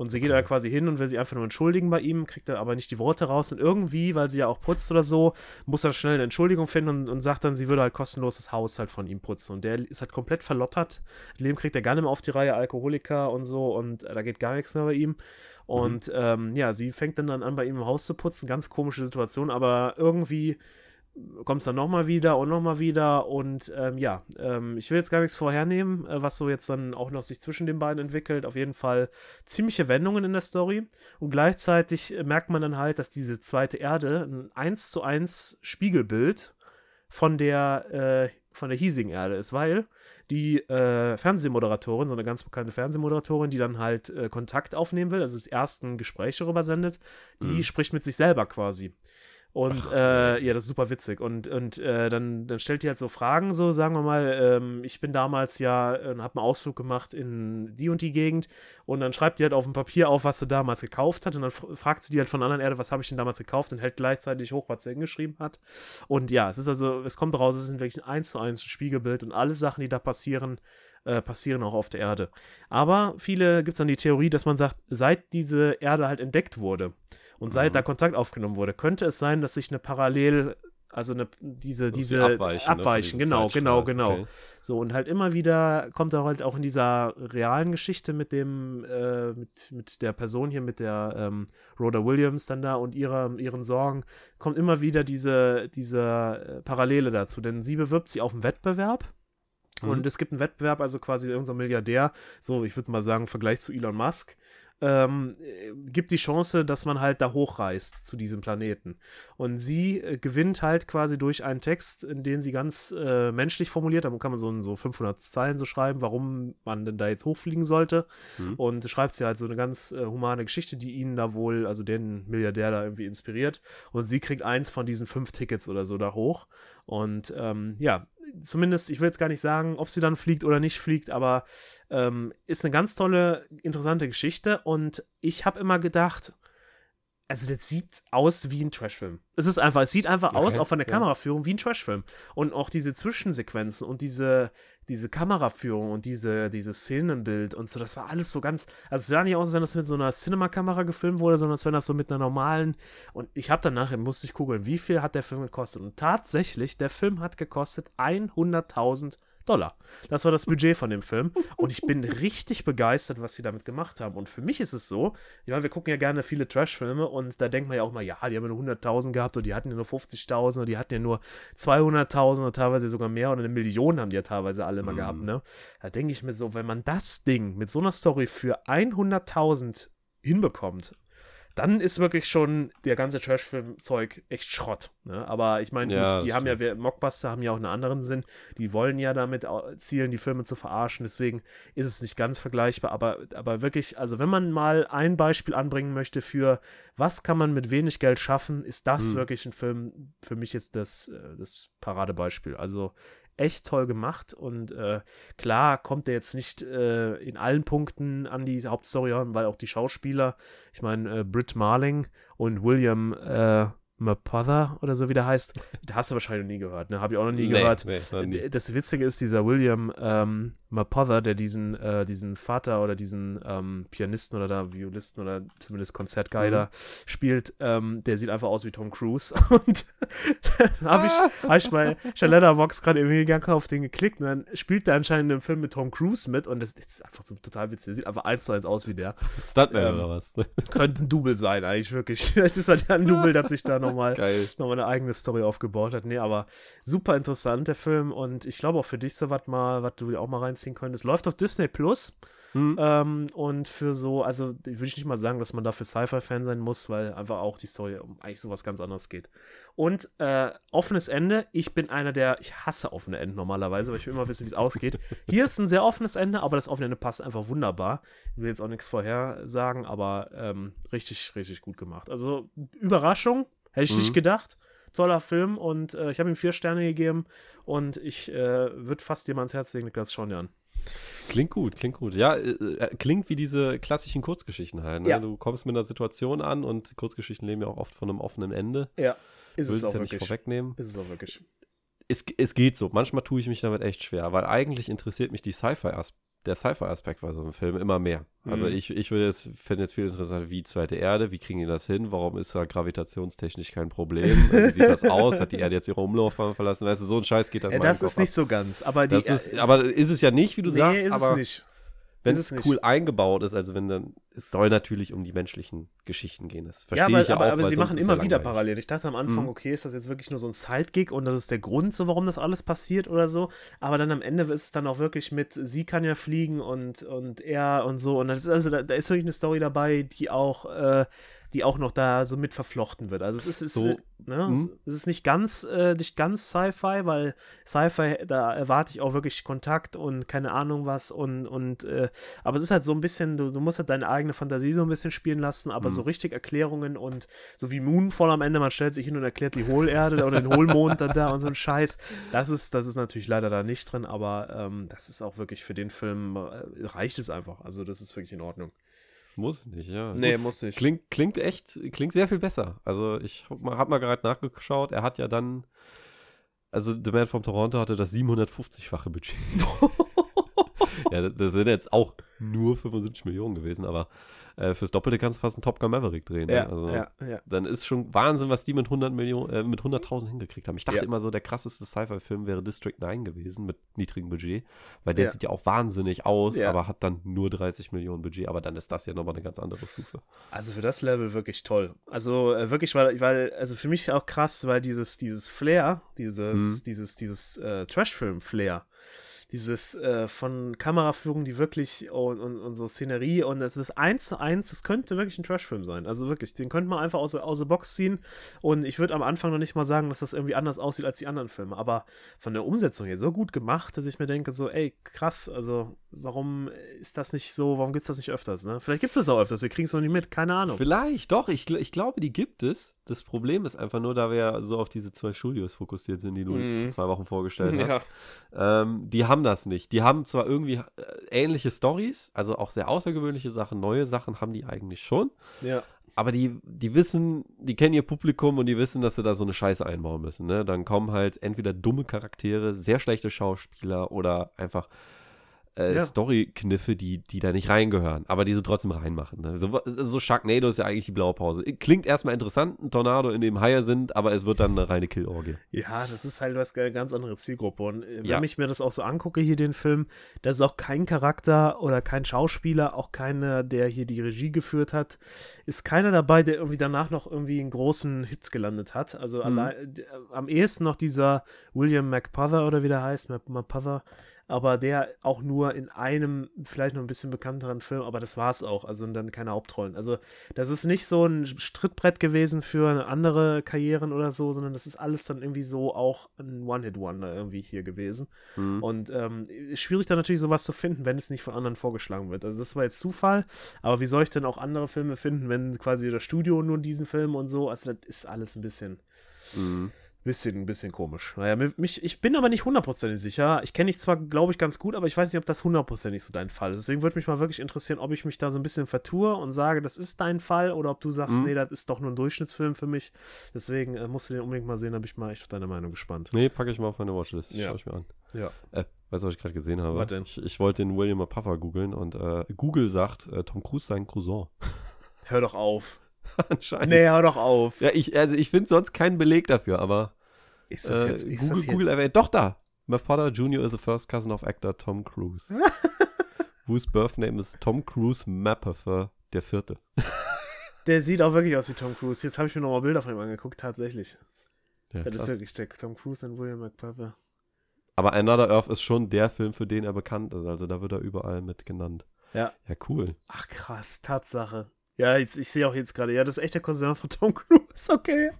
Und sie geht da quasi hin und will sich einfach nur entschuldigen bei ihm, kriegt dann aber nicht die Worte raus. Und irgendwie, weil sie ja auch putzt oder so, muss er schnell eine Entschuldigung finden und, und sagt dann, sie würde halt kostenlos das Haus halt von ihm putzen. Und der ist halt komplett verlottert. Das Leben kriegt er gar nicht mehr auf die Reihe, Alkoholiker und so. Und äh, da geht gar nichts mehr bei ihm. Und ähm, ja, sie fängt dann, dann an, bei ihm im Haus zu putzen. Ganz komische Situation, aber irgendwie kommt es dann nochmal wieder und nochmal wieder. Und ähm, ja, ähm, ich will jetzt gar nichts vorhernehmen, äh, was so jetzt dann auch noch sich zwischen den beiden entwickelt. Auf jeden Fall ziemliche Wendungen in der Story. Und gleichzeitig äh, merkt man dann halt, dass diese zweite Erde ein 1 zu 1 Spiegelbild von der, äh, von der hiesigen Erde ist, weil die äh, Fernsehmoderatorin, so eine ganz bekannte Fernsehmoderatorin, die dann halt äh, Kontakt aufnehmen will, also das erste Gespräch darüber sendet, die Mhm. spricht mit sich selber quasi. Und Ach, äh, ja, das ist super witzig. Und, und äh, dann, dann stellt die halt so Fragen, so sagen wir mal, ähm, ich bin damals ja, äh, habe einen Ausflug gemacht in die und die Gegend und dann schreibt die halt auf dem Papier auf, was sie damals gekauft hat und dann fr- fragt sie die halt von anderen Erde, was habe ich denn damals gekauft und hält gleichzeitig hoch, was sie hingeschrieben hat. Und ja, es ist also, es kommt raus, es ist wirklich ein 1 zu 1 Spiegelbild und alle Sachen, die da passieren, äh, passieren auch auf der Erde. Aber viele gibt es dann die Theorie, dass man sagt, seit diese Erde halt entdeckt wurde und seit Mhm. da Kontakt aufgenommen wurde, könnte es sein, dass sich eine parallel, also eine, diese, diese abweichen, ne, abweichen, diesem genau, genau, genau. Okay. So, und halt immer wieder kommt er halt auch in dieser realen Geschichte mit dem, äh, mit, mit der Person hier, mit der ähm, Rhoda Williams dann da und ihrer, ihren Sorgen, kommt immer wieder diese, diese äh, Parallele dazu. Denn sie bewirbt sich auf einen Wettbewerb. Mhm. Und es gibt einen Wettbewerb, also quasi unser Milliardär, so ich würde mal sagen, im Vergleich zu Elon Musk, ähm, äh, gibt die Chance, dass man halt da hochreist zu diesem Planeten. Und sie äh, gewinnt halt quasi durch einen Text, in den sie ganz äh, menschlich formuliert, da kann man so, so 500 Zeilen so schreiben, warum man denn da jetzt hochfliegen sollte. Mhm. Und schreibt sie halt so eine ganz äh, humane Geschichte, die ihn da wohl, also den Milliardär da irgendwie inspiriert. Und sie kriegt eins von diesen fünf Tickets oder so da hoch. Und ähm, ja, zumindest, ich will jetzt gar nicht sagen, ob sie dann fliegt oder nicht fliegt, aber ähm, ist eine ganz tolle, interessante Geschichte. Und ich habe immer gedacht, also das sieht aus wie ein Trashfilm. Es ist einfach, es sieht einfach aus, Okay, auch von der ja. Kameraführung, wie ein Trashfilm. Und auch diese Zwischensequenzen und diese, diese Kameraführung und diese, dieses Szenenbild und so, das war alles so ganz, also es sah nicht aus, als wenn das mit so einer Cinema-Kamera gefilmt wurde, sondern als wenn das so mit einer normalen, und ich habe dann nachher, musste ich googeln, wie viel hat der Film gekostet? Und tatsächlich, der Film hat gekostet 100.000 Dollar. Das war das Budget von dem Film. Und ich bin richtig begeistert, was sie damit gemacht haben. Und für mich ist es so, ja, wir gucken ja gerne viele Trash-Filme und da denkt man ja auch mal, ja, die haben ja nur 100.000 gehabt oder die hatten ja nur 50.000 oder die hatten ja nur 200.000 oder teilweise sogar mehr oder eine Million haben die ja teilweise alle mal Mhm. gehabt, ne? Da denke ich mir so, wenn man das Ding mit so einer Story für 100.000 hinbekommt, dann ist wirklich schon der ganze Trash-Film-Zeug echt Schrott. Ne? Aber ich meine, Ja, die haben ja, wir- Mockbuster haben ja auch einen anderen Sinn. Die wollen ja damit zielen, die Filme zu verarschen. Deswegen ist es nicht ganz vergleichbar. Aber, aber wirklich, also wenn man mal ein Beispiel anbringen möchte für, was kann man mit wenig Geld schaffen, ist das Hm. wirklich ein Film, für mich ist das äh, das Paradebeispiel. Also echt toll gemacht und äh, klar kommt er jetzt nicht äh, in allen Punkten an die Hauptstory ran, weil auch die Schauspieler, ich meine, äh, Britt Marling und William äh, Mapother oder so wie der heißt, da hast du wahrscheinlich noch nie gehört, ne? Habe ich auch noch nie Nee, gehört. nee, noch nie. Das Witzige ist, dieser William ähm, Mapother, der diesen, äh, diesen Vater oder diesen ähm, Pianisten oder da Violisten oder zumindest Konzertguider Mhm. spielt, ähm, der sieht einfach aus wie Tom Cruise. [LAUGHS] Und dann habe ich, hab ich bei Letterbox gerade irgendwie gegangen auf den geklickt und dann spielt der anscheinend im Film mit Tom Cruise mit und das, das ist einfach so total witzig. Der sieht einfach eins zu eins aus wie der. Stuntman ähm, oder was? Könnte ein Double sein, eigentlich wirklich. [LAUGHS] Vielleicht ist halt ein Double, [LAUGHS] das sich da nochmal [LAUGHS] Geil. nochmal eine eigene Story aufgebaut hat. Nee, aber super interessant, der Film. Und ich glaube auch für dich so was mal, was du auch mal reinziehen könntest. Läuft auf Disney Plus. Hm. Ähm, und für so, also würde ich nicht mal sagen, dass man dafür Sci-Fi-Fan sein muss, weil einfach auch die Story um eigentlich sowas ganz anderes geht. Und äh, offenes Ende. Ich bin einer der, ich hasse offene Enden normalerweise, weil ich will immer wissen, wie es ausgeht. Hier ist ein sehr offenes Ende, aber das offene Ende passt einfach wunderbar. Ich will jetzt auch nichts vorher sagen, aber ähm, richtig, richtig gut gemacht. Also Überraschung, Hätte ich Mhm. nicht gedacht. Toller Film und äh, ich habe ihm vier Sterne gegeben und ich äh, würde fast dir mal ans Herz legen, Niklas, schau dir an. Klingt gut, klingt gut. Ja, äh, äh, klingt wie diese klassischen Kurzgeschichten halt. Ne? Ja. Du kommst mit einer Situation an und Kurzgeschichten leben ja auch oft von einem offenen Ende. Ja, ist Willst es auch ja nicht wirklich. vorwegnehmen. Ist es auch wirklich. Es, es geht so. Manchmal tue ich mich damit echt schwer, weil eigentlich interessiert mich die Sci-Fi der Sci-Fi-Aspekt bei so einem Film immer mehr. Also Mhm. ich, ich würde jetzt, finde jetzt viel interessanter, wie zweite Erde, wie kriegen die das hin, warum ist da gravitationstechnisch kein Problem, [LAUGHS] wie sieht das aus, hat die Erde jetzt ihre Umlaufbahn verlassen, weißt du, so ein Scheiß geht dann Äh, in meinem das ist Kopf nicht ab. so ganz, aber die. das ist, äh, aber ist es ja nicht, wie du nee, sagst, ist aber es nicht. Wenn es es nicht. cool eingebaut ist, also wenn dann, es soll natürlich um die menschlichen Geschichten gehen. Das Ja, verstehe aber, ich ja aber, auch. aber sie machen immer ja wieder parallel. Ich dachte am Anfang, Mhm. okay, ist das jetzt wirklich nur so ein Sidegig und das ist der Grund, so warum das alles passiert oder so. Aber dann am Ende ist es dann auch wirklich mit, sie kann ja fliegen und, und er und so. Und das ist also, da, da ist wirklich eine Story dabei, die auch, äh, die auch noch da so mit verflochten wird. Also es ist, ist So, ne, mhm. es ist nicht ganz, äh, nicht ganz Sci-Fi, weil Sci-Fi, da erwarte ich auch wirklich Kontakt und keine Ahnung was und, und äh, aber es ist halt so ein bisschen, du, du musst halt deine eigene Fantasie so ein bisschen spielen lassen, aber Mhm. so richtig Erklärungen und so wie Moonfall am Ende, man stellt sich hin und erklärt die Hohlerde oder den Hohlmond dann da und so ein Scheiß. Das ist, das ist natürlich leider da nicht drin, aber ähm, das ist auch wirklich für den Film, äh, reicht es einfach. Also das ist wirklich in Ordnung. Muss nicht, ja. Nee, Gut. muss nicht. Klingt, klingt echt, klingt sehr viel besser. Also ich hab mal, hab mal gerade nachgeschaut, er hat ja dann, also The Man from Toronto hatte das 750-fache Budget. [LAUGHS] ja, das sind jetzt auch nur 75 Millionen gewesen, aber äh, fürs Doppelte kannst du fast einen Top Gun Maverick drehen. ne? ja, also, ja, ja. Dann ist schon Wahnsinn, was die mit 100 Millionen, äh, mit 100.000 hingekriegt haben. Ich dachte immer so, der krasseste Sci-Fi-Film wäre District 9 gewesen mit niedrigem Budget, weil der sieht ja auch wahnsinnig aus, aber hat dann nur 30 Millionen Budget. Aber dann ist das ja nochmal eine ganz andere Stufe. Also für das Level wirklich toll. Also äh, wirklich, weil, weil, also für mich auch krass, weil dieses, dieses Flair, dieses, Mhm. dieses, dieses äh, Trashfilm-Flair, dieses äh, von Kameraführung, die wirklich und, und, und so Szenerie und das ist eins zu eins, das könnte wirklich ein Trashfilm sein. Also wirklich, den könnte man einfach aus, aus der Box ziehen und ich würde am Anfang noch nicht mal sagen, dass das irgendwie anders aussieht als die anderen Filme, aber von der Umsetzung her so gut gemacht, dass ich mir denke, so, ey, krass, also warum ist das nicht so, warum gibt es das nicht öfters, ne? Vielleicht gibt es das auch öfters, wir kriegen es noch nicht mit, keine Ahnung. Vielleicht, doch. Ich, ich glaube, die gibt es. Das Problem ist einfach nur, da wir ja so auf diese zwei Studios fokussiert sind, die du vor zwei Wochen vorgestellt hast. Ja. Ähm, die haben das nicht. Die haben zwar irgendwie äh, ähnliche Stories, also auch sehr außergewöhnliche Sachen, neue Sachen haben die eigentlich schon. Ja. Aber die, die wissen, die kennen ihr Publikum und die wissen, dass sie da so eine Scheiße einbauen müssen. Ne? Dann kommen halt entweder dumme Charaktere, sehr schlechte Schauspieler oder einfach äh, Ja. Story-Kniffe, die, die da nicht reingehören, aber die sie trotzdem reinmachen. Ne? So, so Sharknado ist ja eigentlich die blaue Pause. Klingt erstmal interessant, ein Tornado, in dem Haie sind, aber es wird dann eine reine Killorgie. Ja, das ist halt was eine ganz andere Zielgruppe. Und äh, wenn Ja. ich mir das auch so angucke, hier den Film, da ist auch kein Charakter oder kein Schauspieler, auch keiner, der hier die Regie geführt hat, ist keiner dabei, der irgendwie danach noch irgendwie in großen Hits gelandet hat. Also Mhm. allein, d- am ehesten noch dieser William McPother oder wie der heißt, Mc- McPother, aber der auch nur in einem, vielleicht noch ein bisschen bekannteren Film, aber das war es auch, also und dann keine Hauptrollen. Also das ist nicht so ein Strittbrett gewesen für andere Karrieren oder so, sondern das ist alles dann irgendwie so auch ein One-Hit-Wonder irgendwie hier gewesen. Mhm. Und ähm, schwierig dann natürlich sowas zu finden, wenn es nicht von anderen vorgeschlagen wird. Also das war jetzt Zufall, aber wie soll ich denn auch andere Filme finden, wenn quasi das Studio nur diesen Film und so, also das ist alles ein bisschen Mhm. Bisschen, ein bisschen komisch. Naja, mi- mich, ich bin aber nicht hundertprozentig sicher. Ich kenne dich zwar, glaube ich, ganz gut, aber ich weiß nicht, ob das hundertprozentig so dein Fall ist. Deswegen würde mich mal wirklich interessieren, ob ich mich da so ein bisschen vertue und sage, das ist dein Fall, oder ob du sagst, Mhm. nee, das ist doch nur ein Durchschnittsfilm für mich. Deswegen äh, musst du den unbedingt mal sehen, da bin ich mal echt auf deine Meinung gespannt. Nee, packe ich mal auf meine Watchlist. Ja. Schau ich mir an. Ja. Äh, weißt du, was ich gerade gesehen habe? Was denn? Ich, ich wollte den William Puffer googeln und äh, Google sagt, äh, Tom Cruise sei ein Cousin. Hör doch auf. [LAUGHS] Anscheinend. Nee, hör doch auf. Ja, ich, also ich finde sonst keinen Beleg dafür, aber Ist das äh, jetzt? Ist Google, das jetzt? Google erwähnt, doch da. My father Jr. is a first cousin of actor Tom Cruise. [LAUGHS] whose birth name is Tom Cruise Mapother der Vierte. [LAUGHS] Der sieht auch wirklich aus wie Tom Cruise. Jetzt habe ich mir nochmal Bilder von ihm angeguckt, tatsächlich. Ja, das ist krass. wirklich der Tom Cruise und William McPother. Aber Another Earth ist schon der Film, für den er bekannt ist. Also da wird er überall mit genannt. Ja. Ja, cool. Ach krass, Tatsache. Ja, jetzt, ich sehe auch jetzt gerade, ja, das ist echt der Cousin von Tom Cruise, okay.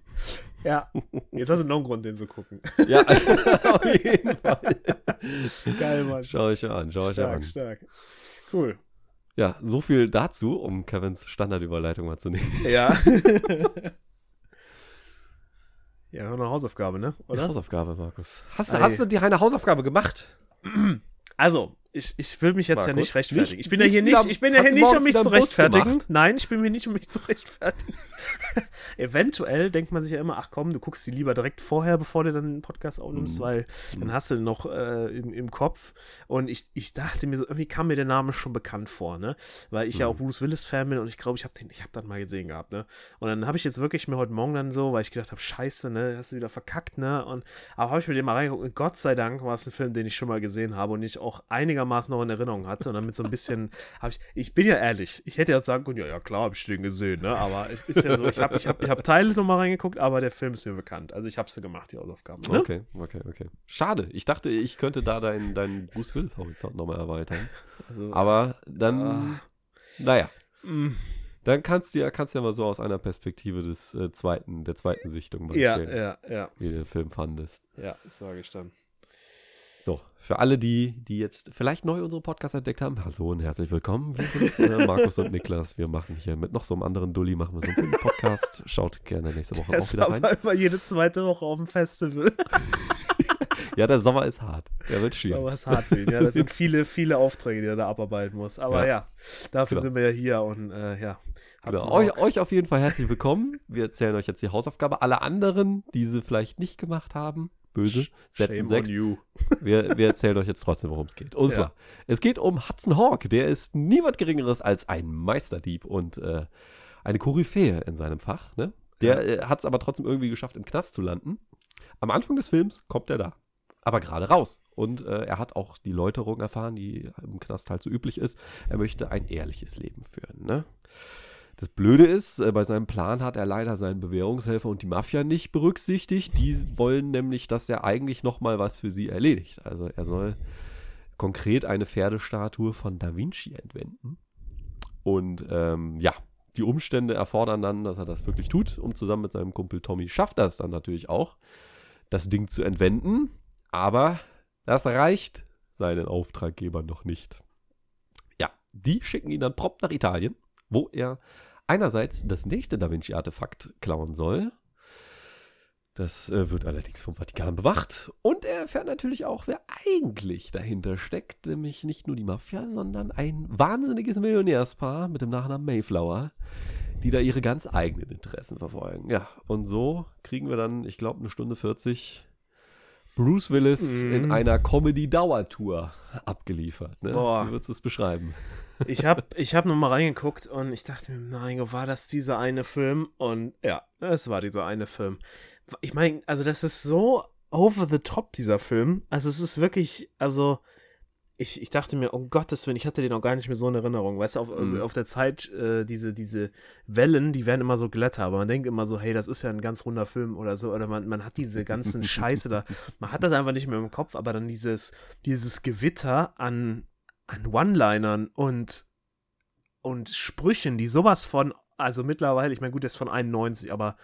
Ja, jetzt hast du noch einen Grund, den zu gucken. Ja, [LAUGHS] auf jeden Fall. Geil, Mann. Schau ich an, schau ich Stark, an. stark. Cool. Ja, so viel dazu, um Kevins Standardüberleitung mal zu nehmen. Ja. [LAUGHS] Ja, noch eine Hausaufgabe, ne? Oder? Hausaufgabe, Markus. Hast, Ei. hast du dir eine Hausaufgabe gemacht? Also, ich, ich will mich jetzt ja Markus, nicht rechtfertigen. nicht- ich bin ja hier nicht ich bin ja hier nicht, um mich zu rechtfertigen. gemacht? Nein, ich bin hier nicht, um mich [LAUGHS] zu rechtfertigen. [LAUGHS] Eventuell denkt man sich ja immer, ach komm, du guckst die lieber direkt vorher, bevor du dann einen Podcast aufnimmst, Mhm. weil dann hast du den noch äh, im, im Kopf. Und ich, ich dachte mir so, irgendwie kam mir der Name schon bekannt vor, ne? Weil ich ja Mhm. auch Bruce Willis-Fan bin und ich glaube, ich habe den, ich habe das mal gesehen gehabt, ne? Und dann habe ich jetzt wirklich mir heute Morgen dann so, weil ich gedacht habe, scheiße, ne, hast du wieder verkackt, ne? Und aber habe ich mir den mal reingeguckt und Gott sei Dank war es ein Film, den ich schon mal gesehen habe und ich auch einigermaßen noch in Erinnerung hatte. Und damit so ein bisschen [LAUGHS] habe ich, ich bin ja ehrlich, ich hätte jetzt sagen können, ja, ja klar, habe ich den gesehen, ne? Aber es ist ja so, ich habe ich hab, ich hab Teile nochmal reingeguckt, aber der Film ist mir bekannt. Also ich habe sie gemacht, die Hausaufgaben. Ne? Okay, okay, okay. Schade. Ich dachte, ich könnte da deinen dein Bruce Willis Horizont nochmal erweitern. Also, Aber dann, Ah. naja, mm, dann kannst du ja, kannst du ja mal so aus einer Perspektive des äh, zweiten, der zweiten Sichtung mal ja, erzählen, ja, ja, wie du den Film fandest. ja, das sage ich dann. So, für alle, die, die jetzt vielleicht neu unsere Podcast entdeckt haben, hallo und herzlich willkommen. Wir sind äh, [LAUGHS] Markus und Niklas. Wir machen hier mit noch so einem anderen Dulli, machen wir so einen Podcast. [LAUGHS] Schaut gerne nächste Woche Er auch ist wieder rein. immer jede zweite Woche auf dem Festival. [LAUGHS] Ja, der Sommer ist hart. Der wird schwierig. was hart für ihn. Ja, das sind viele, viele Aufträge, die er da abarbeiten muss. Aber ja, Ja. dafür Genau. sind wir ja hier und äh, ja. Genau. Euch, euch auf jeden Fall herzlich willkommen. Wir erzählen euch jetzt die Hausaufgabe. Alle anderen, die sie vielleicht nicht gemacht haben, böse, setzen Shame sechs. [LAUGHS] Wir, wir erzählen euch jetzt trotzdem, worum es geht. Und Ja. zwar, es geht um Hudson Hawk. Der ist niemand Geringeres als ein Meisterdieb und äh, eine Koryphäe in seinem Fach. Ne? Der äh, hat es aber trotzdem irgendwie geschafft, im Knast zu landen. Am Anfang des Films kommt er da. Aber gerade raus. Und äh, er hat auch die Läuterung erfahren, die im Knast halt so üblich ist. Er möchte ein ehrliches Leben führen. Ne? Das Blöde ist, äh, bei seinem Plan hat er leider seinen Bewährungshelfer und die Mafia nicht berücksichtigt. Die wollen nämlich, dass er eigentlich noch mal was für sie erledigt. Also er soll konkret eine Pferdestatue von Da Vinci entwenden. Und ähm, ja, die Umstände erfordern dann, dass er das wirklich tut. Und zusammen mit seinem Kumpel Tommy schafft er es dann natürlich auch, das Ding zu entwenden. Aber das reicht seinen Auftraggebern noch nicht. Ja, die schicken ihn dann prompt nach Italien, wo er einerseits das nächste Da Vinci-Artefakt klauen soll. Das äh, wird allerdings vom Vatikan bewacht. Und er erfährt natürlich auch, wer eigentlich dahinter steckt. Nämlich nicht nur die Mafia, sondern ein wahnsinniges Millionärspaar mit dem Nachnamen Mayflower, die da ihre ganz eigenen Interessen verfolgen. Ja, und so kriegen wir dann, ich glaube, eine Stunde 40 Bruce Willis Mhm. in einer Comedy-Dauertour abgeliefert. Ne? Wie würdest du es beschreiben? Ich habe ich hab nochmal reingeguckt und ich dachte mir, mein Gott, war das dieser eine Film? Und ja, es war dieser eine Film. Ich meine, also das ist so over the top, dieser Film. Also es ist wirklich, also ich, ich dachte mir, um Gottes Willen, ich hatte den auch gar nicht mehr so in Erinnerung. Weißt du, auf, Mhm. auf der Zeit, äh, diese, diese Wellen, die werden immer so glatter, aber man denkt immer so, hey, das ist ja ein ganz runder Film oder so. Oder man, man hat diese ganzen [LAUGHS] Scheiße da, man hat das einfach nicht mehr im Kopf, aber dann dieses, dieses Gewitter an, an One-Linern und, und Sprüchen, die sowas von, also mittlerweile, ich meine, gut, der ist von 91, aber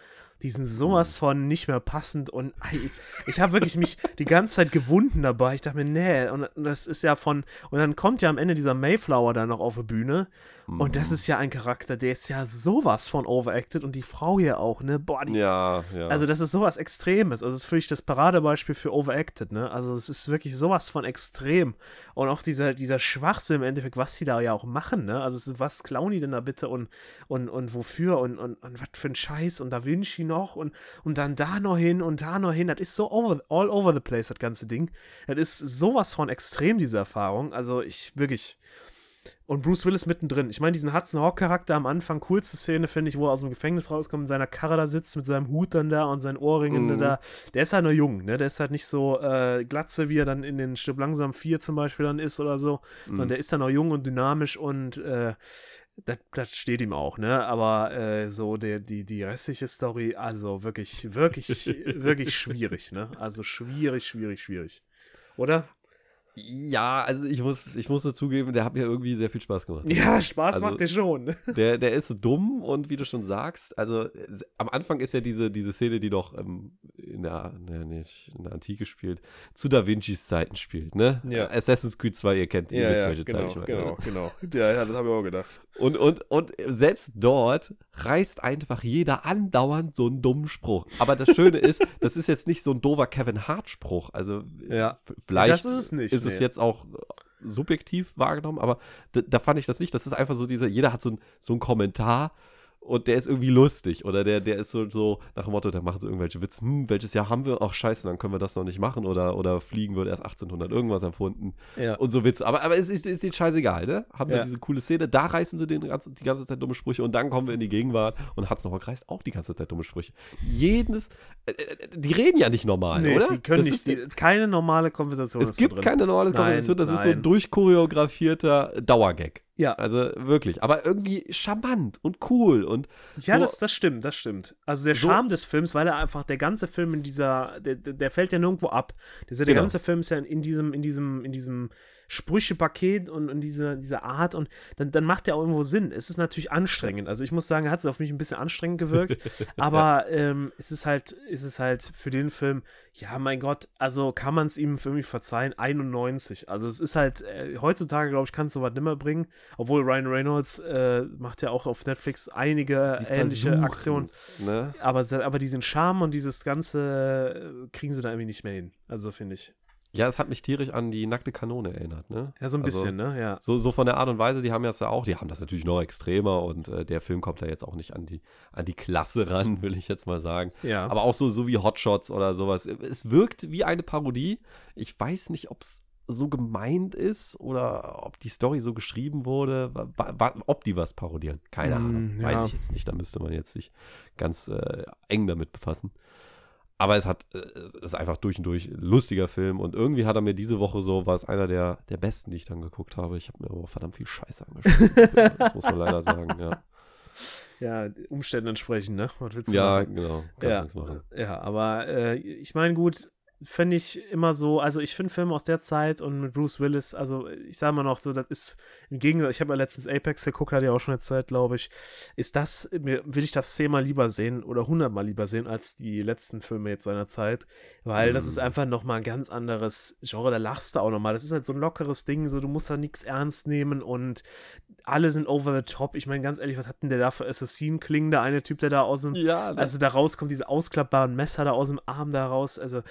die sind sowas von nicht mehr passend und ey, ich habe wirklich mich die ganze Zeit gewunden dabei. Ich dachte mir, nee, und das ist ja von, und dann kommt ja am Ende dieser Mayflower da noch auf die Bühne und das ist ja ein Charakter, der ist ja sowas von overacted und die Frau hier auch, ne? Boah, die Ja, ja. also das ist sowas Extremes. Also das ist für mich das Paradebeispiel für Overacted, ne? Also es ist wirklich sowas von extrem. Und auch dieser, dieser Schwachsinn im Endeffekt, was die da ja auch machen, ne? Also ist, was klauen die denn da bitte und, und, und wofür und, und, und was für ein Scheiß und Da Vinci noch und, und dann da noch hin und da noch hin. Das ist so over, all over the place, das ganze Ding. Das ist sowas von extrem, diese Erfahrung. Also ich wirklich. Und Bruce Willis mittendrin. Ich meine, diesen Hudson Hawk-Charakter am Anfang, coolste Szene, finde ich, wo er aus dem Gefängnis rauskommt, in seiner Karre da sitzt, mit seinem Hut dann da und seinen Ohrringen Mhm. da. Der ist halt nur jung, ne? Der ist halt nicht so äh, glatze, wie er dann in den Stück langsam 4 zum Beispiel dann ist oder so, sondern der ist dann auch jung und dynamisch und äh, das, das steht ihm auch, ne? Aber äh, so der, die, die restliche Story, also wirklich, wirklich, [LAUGHS] wirklich schwierig, ne? Also schwierig, schwierig, schwierig. Oder? Ja, also ich muss, ich muss dazugeben, der hat mir irgendwie sehr viel Spaß gemacht. Ja, Spaß Also- macht der schon. [LAUGHS] Der, der ist dumm und wie du schon sagst, also am Anfang ist ja diese, diese Szene, die doch ähm, in der, ne, nicht in der Antike spielt, zu Da Vincis Zeiten spielt, ne? Ja. Assassin's Creed 2, ihr kennt, ihr Ja, wisst, ja, welche genau, Zeit ich meine. genau, genau. Ja, ja, das habe ich auch gedacht. Und, und, und selbst dort reißt einfach jeder andauernd so einen dummen Spruch. Aber das Schöne ist, das ist jetzt nicht so ein doofer Kevin Hart-Spruch. Also Ja. vielleicht Das ist es nicht, ist es nee. jetzt auch subjektiv wahrgenommen, aber da, da fand ich das nicht. Das ist einfach so dieser, jeder hat so, ein, so einen Kommentar und der ist irgendwie lustig oder der, der ist so, so nach dem Motto, da machen sie irgendwelche Witze, hm, welches Jahr haben wir? Ach scheiße, dann können wir das noch nicht machen oder, oder Fliegen wird erst 1800 irgendwas erfunden Ja. und so Witze. Aber, aber es ist, ist ihnen scheißegal, ne? Haben Ja. dann diese coole Szene, da reißen sie den ganzen, die ganze Zeit dumme Sprüche und dann kommen wir in die Gegenwart und Hat's noch reißt auch die ganze Zeit dumme Sprüche. Jedes, äh, äh, die reden ja nicht normal, Nee, oder? die können Das nicht, ist die, keine normale Konversation es gibt keine normale Nein, Konversation, das ist so ein nein. durchchoreografierter Dauergag. Ja, Also wirklich, aber irgendwie charmant und cool und ja so, das, das stimmt, das stimmt. Also der So- Charme des Films, weil er einfach, der ganze Film in dieser, der, der fällt ja nirgendwo ab. Der, der Genau. ganze Film ist ja in diesem, in diesem, in diesem Sprüchepaket und in dieser, dieser Art und dann, dann macht der auch irgendwo Sinn. Es ist natürlich anstrengend. Also ich muss sagen, hat es auf mich ein bisschen anstrengend gewirkt, [LAUGHS] aber ähm, es ist halt, es ist halt für den Film, ja, mein Gott, also kann man es ihm für mich verzeihen, 91. Also es ist halt, äh, heutzutage, glaube ich, kann es sowas nimmer bringen, obwohl Ryan Reynolds äh, macht ja auch auf Netflix einige ähnliche Aktionen. Ne? Aber, aber diesen Charme und dieses Ganze äh, kriegen sie da irgendwie nicht mehr hin. Also finde ich. Ja, es hat mich tierisch an die nackte Kanone erinnert, ne? Ja, so ein Also, bisschen, ne? Ja. So, so von der Art und Weise, die haben das ja auch, die haben das natürlich noch extremer und äh, der Film kommt da jetzt auch nicht an die, an die Klasse ran, [LAUGHS] will ich jetzt mal sagen. Ja. Aber auch so, so wie Hotshots oder sowas. Es wirkt wie eine Parodie. Ich weiß nicht, ob es so gemeint ist oder ob die Story so geschrieben wurde, ob die was parodieren. Keine Mm, Ahnung. ja. Weiß ich jetzt nicht. Da müsste man jetzt sich ganz äh, eng damit befassen. Aber es hat, äh, es ist einfach durch und durch lustiger Film und irgendwie hat er mir diese Woche so, war es einer der, der besten, die ich dann geguckt habe. Ich habe mir aber verdammt viel Scheiße angeschaut. [LAUGHS] das muss man leider sagen, ja. ja, Umständen entsprechend, ne? Was willst du Ja, machen? genau. Kannst Ja, nichts machen. ja, aber äh, ich meine, gut, finde ich immer so, also ich finde Filme aus der Zeit und mit Bruce Willis, also ich sage mal noch so, das ist im Gegensatz, ich habe ja letztens Apex geguckt, hatte ja auch schon eine Zeit, glaube ich, ist das, mir, will ich das zehnmal lieber sehen oder hundertmal lieber sehen als die letzten Filme jetzt seiner Zeit, weil das ist Mhm. einfach nochmal ein ganz anderes Genre, da lachst du auch nochmal, das ist halt so ein lockeres Ding, so du musst da nichts ernst nehmen und alle sind over the top, ich meine ganz ehrlich, was hat denn der da für Assassin-Klingen, der eine Typ, der da aus dem Ja, also da rauskommt diese ausklappbaren Messer da aus dem Arm da raus. Also,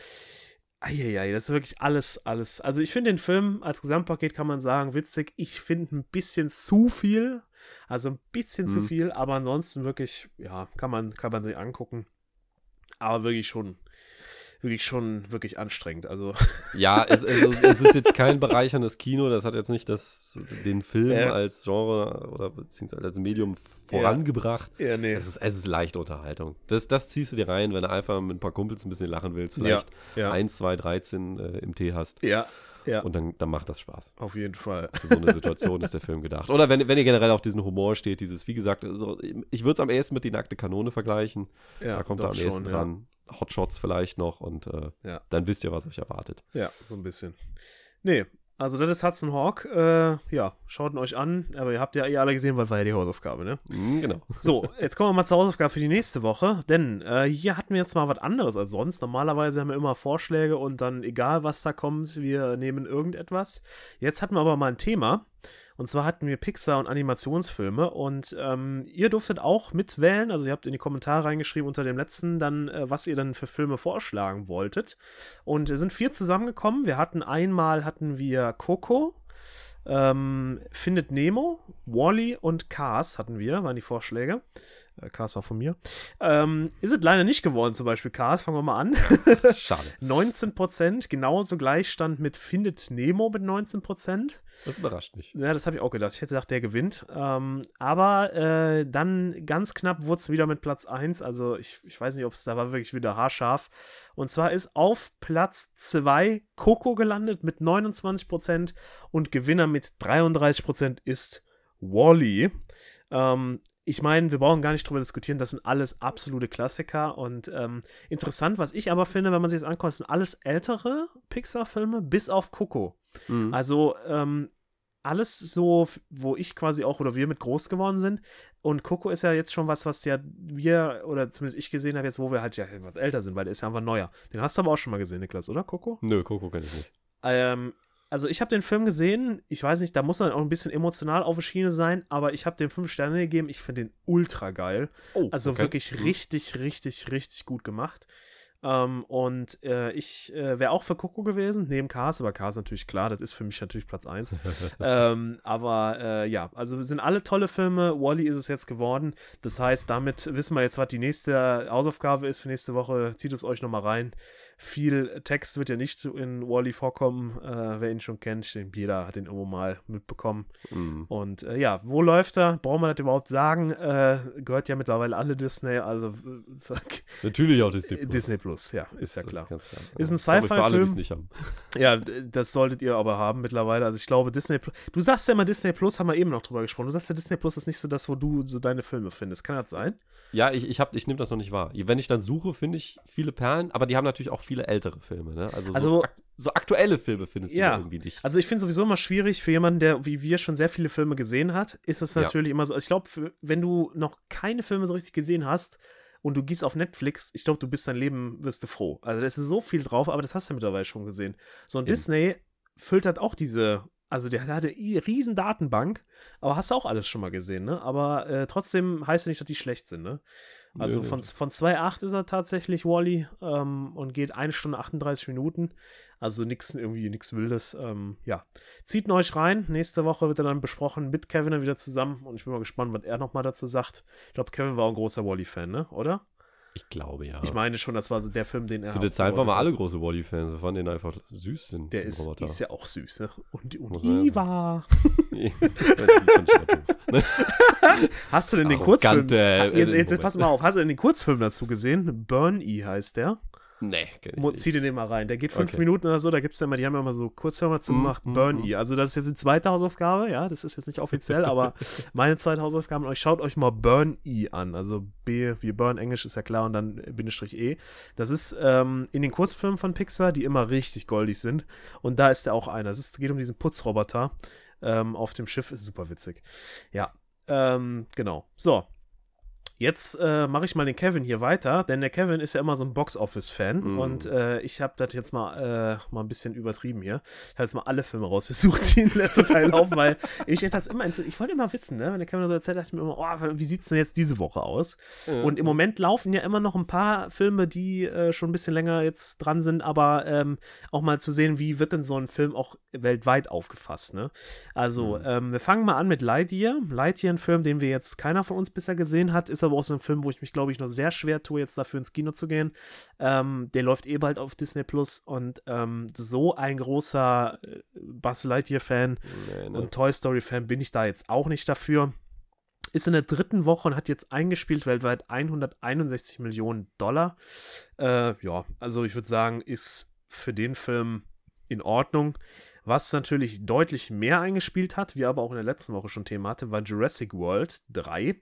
eieiei, das ist wirklich alles, alles. Also ich finde den Film als Gesamtpaket kann man sagen, witzig. Ich finde ein bisschen zu viel. Also ein bisschen zu Mhm. viel, aber ansonsten wirklich, ja, kann man, kann man sich angucken. Aber wirklich schon, wirklich schon, wirklich anstrengend. Also, [LAUGHS] Ja, es, also, es ist jetzt kein bereicherndes Kino, das hat jetzt nicht das, den Film Ja. als Genre oder beziehungsweise als Medium vorangebracht. ja, nee. Es, ist, es ist leichte Unterhaltung. Das, das ziehst du dir rein, wenn du einfach mit ein paar Kumpels ein bisschen lachen willst, vielleicht ja, 1, 2, 13 äh, im Tee hast ja, ja, und dann, dann macht das Spaß. auf jeden Fall. Für so eine Situation ist der Film gedacht. Oder wenn, wenn ihr generell auf diesen Humor steht, dieses, wie gesagt, also, ich würde es am ehesten mit die nackte Kanone vergleichen. Ja, da kommt er am ehesten schon, dran. Hotshots vielleicht noch und äh, Ja. dann wisst ihr, was euch erwartet. Ja, so ein bisschen. Nee, also das ist Hudson Hawk. Äh, ja, schaut ihn euch an. Aber ihr habt ja eh alle gesehen, weil war ja die Hausaufgabe, ne? Mhm, genau. So, jetzt kommen wir mal zur Hausaufgabe für die nächste Woche. Denn äh, hier hatten wir jetzt mal was anderes als sonst. Normalerweise haben wir immer Vorschläge und dann, egal was da kommt, wir nehmen irgendetwas. Jetzt hatten wir aber mal ein Thema. Und zwar hatten wir Pixar und Animationsfilme. Und ähm, ihr durftet auch mitwählen. Also ihr habt in die Kommentare reingeschrieben unter dem letzten dann, äh, was ihr dann für Filme vorschlagen wolltet. Und es sind vier zusammengekommen. Wir hatten einmal hatten wir Coco. Ähm, Findet Nemo, Wally und Cars hatten wir, waren die Vorschläge. Äh, Cars war von mir. Ähm, ist es leider nicht geworden, zum Beispiel Cars, fangen wir mal an. Schade. [LAUGHS] 19%, genauso Gleichstand mit Findet Nemo mit 19%. Das überrascht mich. Ja, das habe ich auch gedacht. Ich hätte gedacht, der gewinnt. Ähm, aber äh, dann ganz knapp wurde es wieder mit Platz 1. Also ich, ich weiß nicht, ob es da war wirklich wieder haarscharf. Und zwar ist auf Platz 2 Coco gelandet mit 29% und Gewinner mit 33% ist Wally. Ähm, ich meine, wir brauchen gar nicht drüber diskutieren, das sind alles absolute Klassiker und ähm, interessant, was ich aber finde, wenn man sich das anguckt, sind alles ältere Pixar-Filme, bis auf Coco. Mhm. Also, ähm, alles so, wo ich quasi auch oder wir mit groß geworden sind. Und Coco ist ja jetzt schon was, was ja wir oder zumindest ich gesehen habe, jetzt wo wir halt ja etwas älter sind, weil der ist ja einfach neuer. Den hast du aber auch schon mal gesehen, Niklas, oder Coco? Nö, Coco kenne ich nicht. Ähm, also ich habe den Film gesehen, ich weiß nicht, da muss man auch ein bisschen emotional auf der Schiene sein, aber ich habe dem fünf Sterne gegeben, ich finde den ultra geil. Oh, Also okay. wirklich Mhm. richtig, richtig, richtig gut gemacht. Ähm, und äh, ich äh, wäre auch für Coco gewesen, neben Cars, aber Cars natürlich klar, das ist für mich natürlich Platz 1. [LAUGHS] ähm, aber äh, ja, also sind alle tolle Filme. Wally ist es jetzt geworden. Das heißt, damit wissen wir jetzt, was die nächste Hausaufgabe ist für nächste Woche. Zieht es euch nochmal rein. Viel Text wird ja nicht in Wally vorkommen. Äh, wer ihn schon kennt, ich denke, jeder hat ihn irgendwo mal mitbekommen. Mhm. Und äh, ja, wo läuft er? Brauchen wir das überhaupt sagen? Äh, gehört ja mittlerweile alle Disney, also Natürlich auch Disney Plus. Disney Plus, ja, ist ja klar. klar. Ist ein Sci-Fi-Film. nicht haben. Ja, das solltet ihr aber haben mittlerweile. Also ich glaube, Disney Plus. Du sagst ja immer Disney Plus, haben wir eben noch drüber gesprochen. Du sagst ja, Disney Plus ist nicht so das, wo du so deine Filme findest. Kann das sein? Ja, ich, ich, hab- ich nehme das noch nicht wahr. Wenn ich dann suche, finde ich viele Perlen, aber die haben natürlich auch viele ältere Filme. Ne? Also, Also- so, ak so aktuelle Filme findest du Ja. da irgendwie nicht. Also ich finde sowieso immer schwierig für jemanden, der wie wir schon sehr viele Filme gesehen hat, ist es Ja. natürlich immer so. Also ich glaube, wenn du noch keine Filme so richtig gesehen hast und du gehst auf Netflix, ich glaube, du bist dein Leben, wirst du froh. Also da ist so viel drauf, aber das hast du mittlerweile schon gesehen. So ein Eben. Disney halt auch diese, also der, der hat eine riesen Datenbank, aber hast du auch alles schon mal gesehen, ne? Aber äh, trotzdem heißt ja nicht, dass die schlecht sind, ne? Also von, von 2,8 ist er tatsächlich Wally ähm, und geht 1 Stunde 38 Minuten. Also nichts irgendwie nichts Wildes. Ähm, ja. Zieht ihn euch rein. Nächste Woche wird er dann besprochen mit Kevin wieder zusammen und ich bin mal gespannt, was er nochmal dazu sagt. Ich glaube, Kevin war auch ein großer Wally-Fan, ne? Oder? Ich glaube ja. Ich meine schon, das war so der Film, den er. Zu der Zeit waren wir alle große Wally-Fans. Wir fanden den einfach süß. Den, Der ist, Roboter. ist ja auch süß, ne? Und, und Iva. [LAUGHS] Hast du denn den Kurzfilm? jetzt, jetzt, jetzt pass mal auf, hast du denn den Kurzfilm dazu gesehen? Burn E heißt der. Nee, kenn ich. Zieh den mal rein. Der geht fünf Okay. Minuten oder so. Da gibt es ja immer, die haben ja immer so Kurzfilme dazu Mm, gemacht. mm, Burn. E. Also, das ist jetzt die zweite Hausaufgabe. Ja, das ist jetzt nicht offiziell, aber [LAUGHS] meine zweite Hausaufgabe an euch. Schaut euch mal Burn E an. Also, B wie Burn, Englisch ist ja klar und dann Bindestrich E. Das ist ähm, in den Kurzfilmen von Pixar, die immer richtig goldig sind. Und da ist der auch einer. Es geht um diesen Putzroboter ähm, auf dem Schiff. Ist super witzig. Ja, ähm, genau. So. Jetzt äh, mache ich mal den Kevin hier weiter, denn der Kevin ist ja immer so ein Box-Office-Fan Mm. und äh, ich habe das jetzt mal, äh, mal ein bisschen übertrieben hier. Ich habe jetzt mal alle Filme rausgesucht, [LAUGHS] die in letzter Zeit laufen, weil ich das immer, ich wollte immer wissen, ne? wenn der Kevin so erzählt, dachte ich mir immer, oh, wie sieht's denn jetzt diese Woche aus? Ja. Und im Moment laufen ja immer noch ein paar Filme, die äh, schon ein bisschen länger jetzt dran sind, aber ähm, auch mal zu sehen, wie wird denn so ein Film auch weltweit aufgefasst, ne? Also, Mhm. ähm, wir fangen mal an mit Lightyear. Lightyear, ein Film, den wir jetzt keiner von uns bisher gesehen hat, ist aber auch so ein Film, wo ich mich, glaube ich, noch sehr schwer tue, jetzt dafür ins Kino zu gehen. Ähm, der läuft eh bald auf Disney Plus und ähm, so ein großer äh, Buzz Lightyear-Fan Nee, ne? und Toy Story-Fan bin ich da jetzt auch nicht dafür. Ist in der dritten Woche und hat jetzt eingespielt weltweit 161 Millionen Dollar. Äh, ja, also ich würde sagen, ist für den Film in Ordnung. Was natürlich deutlich mehr eingespielt hat, wie aber auch in der letzten Woche schon Thema hatte, war Jurassic World 3.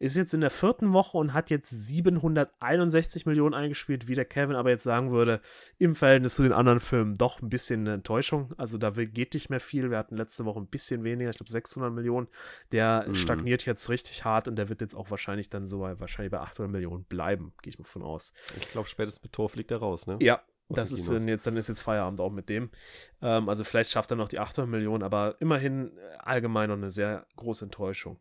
Ist jetzt in der vierten Woche und hat jetzt 761 Millionen eingespielt, wie der Kevin aber jetzt sagen würde, im Verhältnis zu den anderen Filmen doch ein bisschen eine Enttäuschung. Also da geht nicht mehr viel. Wir hatten letzte Woche ein bisschen weniger, ich glaube 600 Millionen. Der Mhm. stagniert jetzt richtig hart und der wird jetzt auch wahrscheinlich dann so bei, wahrscheinlich bei 800 Millionen bleiben, gehe ich mal von aus. Ich glaube, spätestens mit Tor fliegt er raus, ne? Ja, das ist dann jetzt, dann ist jetzt Feierabend auch mit dem. Ähm, also vielleicht schafft er noch die 800 Millionen, aber immerhin äh, allgemein noch eine sehr große Enttäuschung.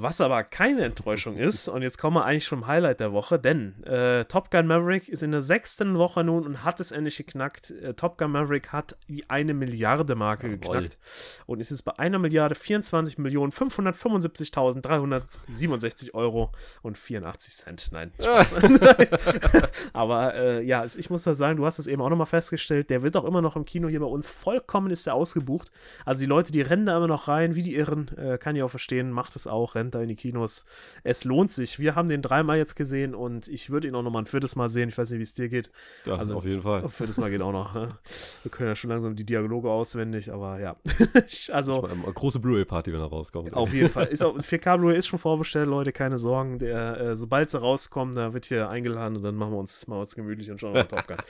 Was aber keine Enttäuschung ist, und jetzt kommen wir eigentlich schon im Highlight der Woche, denn äh, Top Gun Maverick ist in der sechsten Woche nun und hat es endlich geknackt. Äh, Top Gun Maverick hat die eine Milliarde Marke Jawohl. geknackt und ist jetzt bei einer Milliarde 24 Millionen 575.367 Euro und 84 Cent. Nein, Spaß. [LAUGHS] [LAUGHS] Aber äh, ja, ich muss da sagen, du hast es eben auch nochmal festgestellt, der wird auch immer noch im Kino hier bei uns vollkommen ist der ausgebucht. Also die Leute, die rennen da immer noch rein, wie die Irren, äh, kann ich auch verstehen, macht es auch, rennt da in die Kinos. Es lohnt sich. Wir haben den dreimal jetzt gesehen und ich würde ihn auch nochmal ein viertes Mal sehen. Ich weiß nicht, wie es dir geht. Ja, also- auf jeden Fall. Ein viertes Mal geht auch noch. ne? Wir können ja schon langsam die Dialoge auswendig, aber ja. [LAUGHS] Also. Mal, mal große Blu-ray-Party, wenn er rauskommt. Auf jeden Fall. Ist auch, 4K Blu-ray ist schon vorbestellt, Leute, keine Sorgen. Der, äh, sobald sie rauskommen, da wird hier eingeladen und dann machen wir uns, machen wir uns gemütlich und schauen mal Top Gun. [LAUGHS]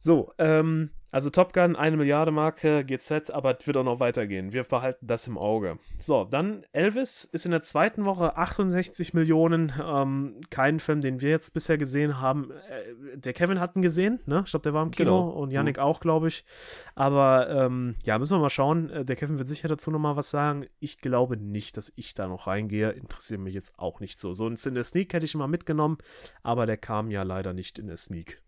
So, ähm, also Top Gun, eine Milliarde Marke, GZ, aber es wird auch noch weitergehen. Wir behalten das im Auge. So, dann Elvis ist in der zweiten Woche 68 Millionen. Ähm, kein Film, den wir jetzt bisher gesehen haben. Äh, der Kevin hat ihn gesehen, ne? Ich glaube, der war im Kino Genau. und Yannick auch, glaube ich. Aber ähm, ja, müssen wir mal schauen. Äh, Der Kevin wird sicher dazu nochmal was sagen. Ich glaube nicht, dass ich da noch reingehe. Interessiert mich jetzt auch nicht so. So in der Sneak hätte ich mal mitgenommen, aber der kam ja leider nicht in der Sneak.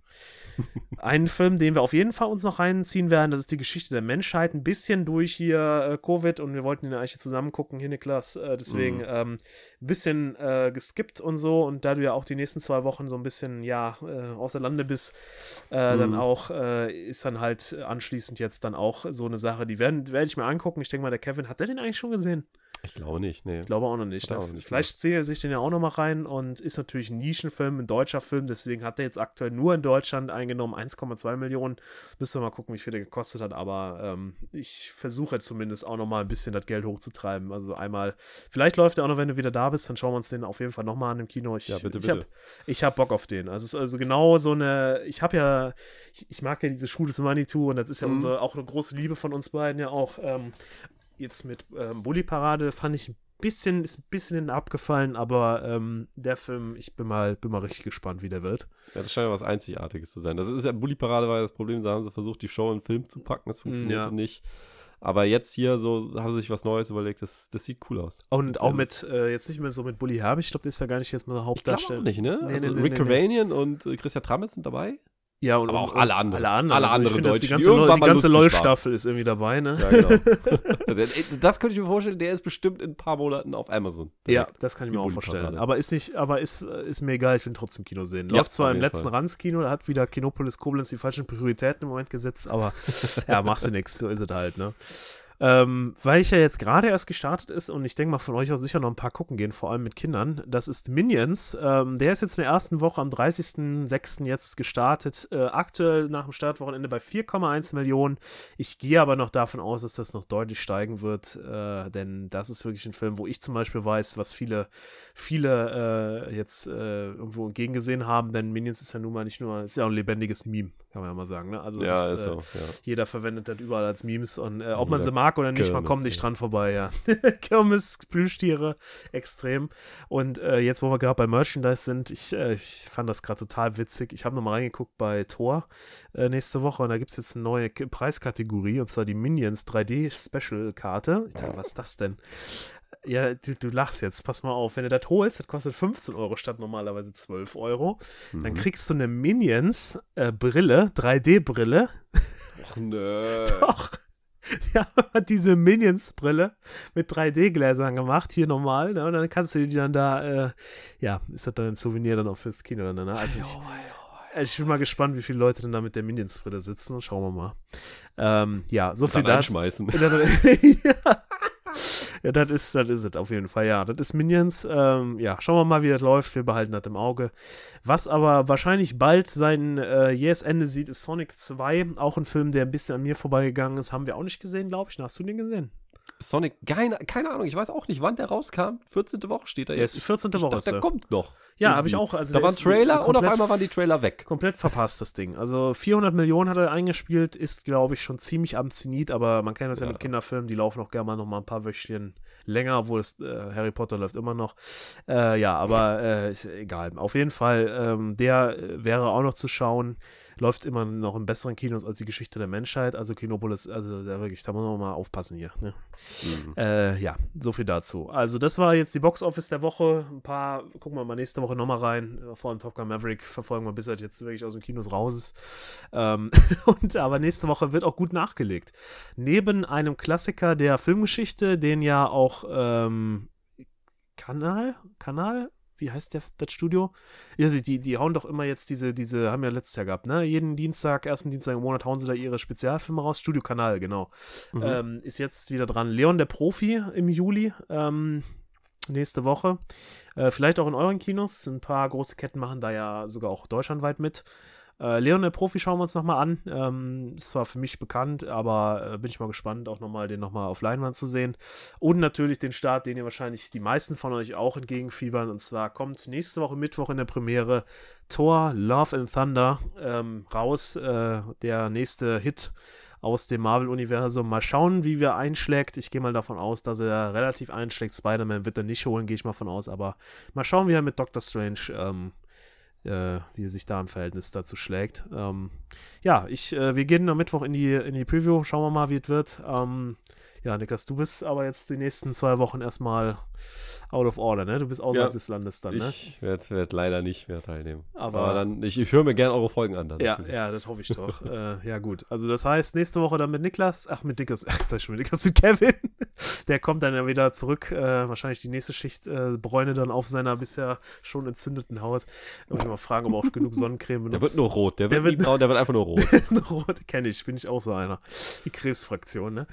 [LAUGHS] Ein Film, den wir auf jeden Fall uns noch reinziehen werden, das ist die Geschichte der Menschheit. Ein bisschen durch hier äh, Covid und wir wollten ihn eigentlich zusammen gucken, hier Niklas. Äh, deswegen Mhm. ähm, ein bisschen äh, geskippt und so. Und da du ja auch die nächsten zwei Wochen so ein bisschen, ja, äh, außer Lande bist, äh, dann Mhm. auch, äh, ist dann halt anschließend jetzt dann auch so eine Sache, die werden- werde ich mir angucken. Ich denke mal, der Kevin, hat der den eigentlich schon gesehen? Ich glaube nicht, nee. Ich glaube auch noch nicht. Ne? auch nicht Vielleicht zählt er sich den ja auch noch mal rein und ist natürlich ein Nischenfilm, ein deutscher Film, deswegen hat er jetzt aktuell nur in Deutschland eingenommen 1,2 Millionen. Müssen wir mal gucken, wie viel der gekostet hat, aber ähm, ich versuche zumindest auch noch mal ein bisschen das Geld hochzutreiben. Also einmal, vielleicht läuft er auch noch, wenn du wieder da bist, dann schauen wir uns den auf jeden Fall noch mal an im Kino. Ich, Ja, bitte, ich bitte. habe ich hab Bock auf den. Also es ist also genau so eine, ich habe ja, ich, ich mag ja diese Schule des Manitou und das ist ja Mhm. unsere, auch eine große Liebe von uns beiden ja auch. Ähm, jetzt mit ähm, Bully Parade fand ich ein bisschen, ist ein bisschen abgefallen, aber ähm, der Film, ich bin mal, bin mal richtig gespannt, wie der wird. Ja, das scheint ja was Einzigartiges zu sein. Das ist ja, Bully Parade war ja das Problem, da haben sie versucht, die Show in den Film zu packen, das funktionierte Ja. nicht. Aber jetzt hier so haben sie sich was Neues überlegt, das, das sieht cool aus. Und auch mit, äh, jetzt nicht mehr so mit Bully Herbig, ich glaube, der ist ja gar nicht jetzt mal der Ich glaube Hauptdarsteller. nicht, ne? Nee, also nee, Rick nee, nee. Und äh, Christian Trammels sind dabei. Ja, und Aber auch alle anderen. Alle anderen. Alle also anderen ich finde, dass die Deutschen, die ganze, die ganze. LOL-Staffel ist irgendwie dabei, ne? Ja, genau. [LAUGHS] das könnte ich mir vorstellen, der ist bestimmt in ein paar Monaten auf Amazon. Ja, das kann ich mir auch vorstellen. Aber ist nicht, aber ist, äh, ist mir egal, ich will trotzdem Kino sehen. Ja, Läuft zwar auf im letzten. Ranz-Kino, da hat wieder Kinopolis Koblenz die falschen Prioritäten im Moment gesetzt, aber [LAUGHS] ja, machst du nichts, so ist es halt, ne? Ähm, weil ich ja jetzt gerade erst gestartet ist und ich denke mal von euch auch sicher noch ein paar gucken gehen, vor allem mit Kindern. Das ist Minions. Ähm, der ist jetzt in der ersten Woche am 30.06. jetzt gestartet. Äh, aktuell nach dem Startwochenende bei 4,1 Millionen. Ich gehe aber noch davon aus, dass das noch deutlich steigen wird, äh, denn das ist wirklich ein Film, wo ich zum Beispiel weiß, was viele, viele äh, jetzt äh, irgendwo entgegengesehen haben, denn Minions ist ja nun mal nicht nur, ist ja auch ein lebendiges Meme, kann man ja mal sagen. Ne? Also ja, das, ist äh, so. Ja. jeder verwendet das überall als Memes und äh, ob man sie mag oder nicht, man Kirmes, kommt nicht ja. dran vorbei, ja. [LAUGHS] Kirmes, Plüschtiere, extrem. Und äh, jetzt, wo wir gerade bei Merchandise sind, ich, äh, ich fand das gerade total witzig. Ich habe nochmal reingeguckt bei Thor äh, nächste Woche und da gibt es jetzt eine neue K Preiskategorie und zwar die Minions 3D Special Karte. Ich dachte, was ist das denn? Ja, du, du lachst jetzt, pass mal auf. Wenn du das holst, das kostet 15 Euro statt normalerweise 12 Euro. Dann Mhm. kriegst du eine Minions äh, Brille, 3D-Brille, Ach, nö. [LAUGHS] doch. Ja, hat diese Minions-Brille mit 3D-Gläsern gemacht, hier normal, ne? Und dann kannst du die dann da, äh, ja, ist das dann ein Souvenir dann auch fürs Kino dann, ne? Also ich, also ich bin mal gespannt, wie viele Leute dann da mit der Minions-Brille sitzen. Schauen wir mal. Ähm, ja, so viel Dann dazu. [LAUGHS] ja. Ja, das ist, das ist es auf jeden Fall. Ja, das ist Minions. Ähm, ja, schauen wir mal, wie das läuft. Wir behalten das im Auge. Was aber wahrscheinlich bald sein äh, jähes Ende sieht, ist Sonic 2. Auch ein Film, der ein bisschen an mir vorbeigegangen ist. Haben wir auch nicht gesehen, glaube ich. Hast du den gesehen? Sonic, keine, keine Ahnung, ich weiß auch nicht, wann der rauskam. 14. Woche steht da Der jetzt. ist 14. ich Woche. dachte, der der. kommt noch. Ja, habe ich auch. Also da der war ein ist Trailer und auf einmal waren die Trailer weg. Komplett verpasst, das Ding. Also 400 Millionen hat er eingespielt, ist, glaube ich, schon ziemlich am Zenit, aber man kennt das ja, Ja. mit Kinderfilmen, die laufen auch gerne mal noch mal ein paar Wöchchen länger, obwohl es, äh, Harry Potter läuft immer noch. Äh, ja, aber äh, ist egal. Auf jeden Fall, ähm, der äh, wäre auch noch zu schauen. Läuft immer noch in besseren Kinos als die Geschichte der Menschheit. Also Kinopolis, also da wirklich, da muss man mal aufpassen hier. Ne? Mhm. Äh, ja, so viel dazu. Also, das war jetzt die Box Office der Woche. Ein paar, gucken wir mal nächste Woche nochmal rein. Vor allem Top Gun Maverick verfolgen wir, bis er jetzt wirklich aus dem Kinos raus ist. Ähm, [LAUGHS] und aber nächste Woche wird auch gut nachgelegt. Neben einem Klassiker der Filmgeschichte, den ja auch ähm, Kanal, Kanal, wie heißt der, das Studio? Ja, sie- die, die hauen doch immer jetzt diese, diese, haben ja letztes Jahr gehabt, ne? Jeden Dienstag, ersten Dienstag im Monat hauen sie da ihre Spezialfilme raus. Studio Kanal, genau Mhm. ähm, ist jetzt wieder dran. Leon der Profi im Juli, ähm, nächste Woche. Äh, vielleicht auch in euren Kinos. Ein paar große Ketten machen da ja sogar auch deutschlandweit mit. Äh, Leon der Profi schauen wir uns nochmal an. Ähm, ist zwar für mich bekannt, aber äh, bin ich mal gespannt, auch nochmal den nochmal auf Leinwand zu sehen. Und natürlich den Start, den ihr wahrscheinlich die meisten von euch auch entgegenfiebern. Und zwar kommt nächste Woche Mittwoch in der Premiere Thor Love and Thunder ähm, raus. Äh, der nächste Hit aus dem Marvel-Universum. Mal schauen, wie wir einschlägt. Ich gehe mal davon aus, dass er relativ einschlägt. Spider-Man wird er nicht holen, gehe ich mal von aus. Aber mal schauen, wie er mit Doctor Strange, ähm, äh, wie er sich da im Verhältnis dazu schlägt. Ähm, ja, ich, äh, wir gehen am Mittwoch in die, in die Preview. Schauen wir mal, wie es wird. Ähm, ja, Niklas, du bist aber jetzt die nächsten zwei Wochen erstmal out of order, ne? Du bist außerhalb Ja, des Landes dann, ne? Ich werde werd leider nicht mehr teilnehmen. Aber- Aber, dann, ich, ich höre mir gerne eure Folgen an. Dann Ja, natürlich. ja, das hoffe ich doch. [LAUGHS] äh, ja, gut. Also, das heißt, nächste Woche dann mit Niklas, ach, mit Niklas, [LAUGHS] ach, sag ich schon mit Niklas, mit Kevin. [LAUGHS] Der kommt dann ja wieder zurück. Äh, wahrscheinlich die nächste Schicht äh, Bräune dann auf seiner bisher schon entzündeten Haut. Irgendwie mal fragen, ob er auch genug Sonnencreme benutzt. Der wird nur rot. Der Der wird, nie wird- braun, der wird einfach nur rot. Rot kenne ich, bin ich auch so einer. Die Krebsfraktion, ne?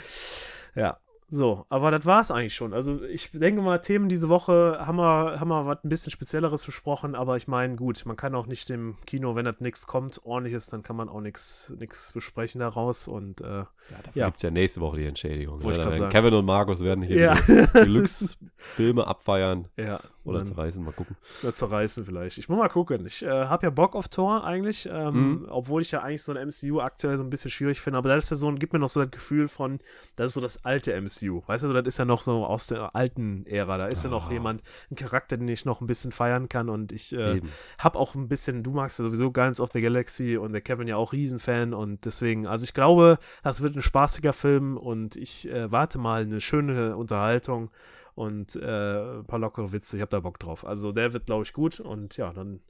Ja. So, aber das war es eigentlich schon. Also ich denke mal, Themen diese Woche haben wir, haben wir was ein bisschen Spezielleres besprochen, aber ich meine, gut, man kann auch nicht im Kino, wenn das nichts kommt, ordentliches, dann kann man auch nichts besprechen daraus und äh, Ja, dafür Ja. gibt es ja nächste Woche die Entschädigung. Ne? Kevin und Markus werden hier Ja. [LAUGHS] Deluxe-Filme abfeiern ja, oder dann- zerreißen. Mal gucken. Oder zerreißen vielleicht. Ich muss mal gucken. Ich äh, habe ja Bock auf Tor eigentlich, ähm, Mhm. obwohl ich ja eigentlich so ein MCU aktuell so ein bisschen schwierig finde. Aber das ist ja so, gibt mir noch so das Gefühl von, das ist so das alte MCU. Weißt du, das ist ja noch so aus der alten Ära. Da ist ja noch Ah. jemand, ein Charakter, den ich noch ein bisschen feiern kann. Und ich äh, habe auch ein bisschen, du magst ja sowieso Guardians of the Galaxy und der Kevin ja auch Riesenfan. Und deswegen, also ich glaube, das wird ein spaßiger Film und ich äh, warte mal eine schöne Unterhaltung und äh, ein paar lockere Witze. Ich habe da Bock drauf. Also der wird, glaube ich, gut. Und ja, dann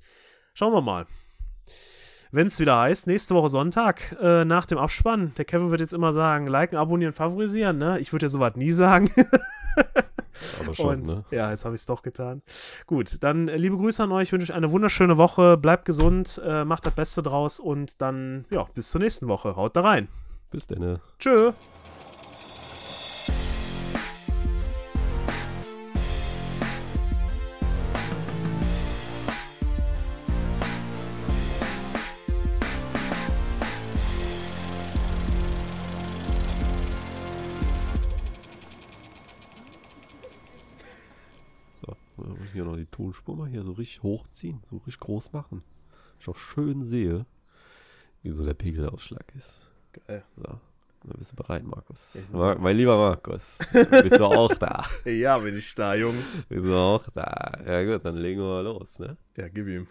schauen wir mal. Wenn es wieder heißt, nächste Woche Sonntag äh, nach dem Abspann, der Kevin wird jetzt immer sagen, liken, abonnieren, favorisieren, ne? Ich würde ja sowas nie sagen. [LAUGHS] Aber schon, Und, ne? Ja, jetzt habe ich es doch getan. Gut, dann äh, liebe Grüße an euch, wünsche euch eine wunderschöne Woche, bleibt gesund, äh, macht das Beste draus und dann, ja, bis zur nächsten Woche. Haut da rein. Bis denn. ne? Tschö. Die Tonspur mal hier so richtig hochziehen, so richtig groß machen. Ich auch schön sehe, wie so der Pegelausschlag ist. Geil. So, dann bist du bereit, Markus. Mar mein lieber Markus, [LAUGHS] bist du auch da? Ja, bin ich da, Junge. Bist du auch da? Ja gut, dann legen wir mal los, ne? Ja, gib ihm.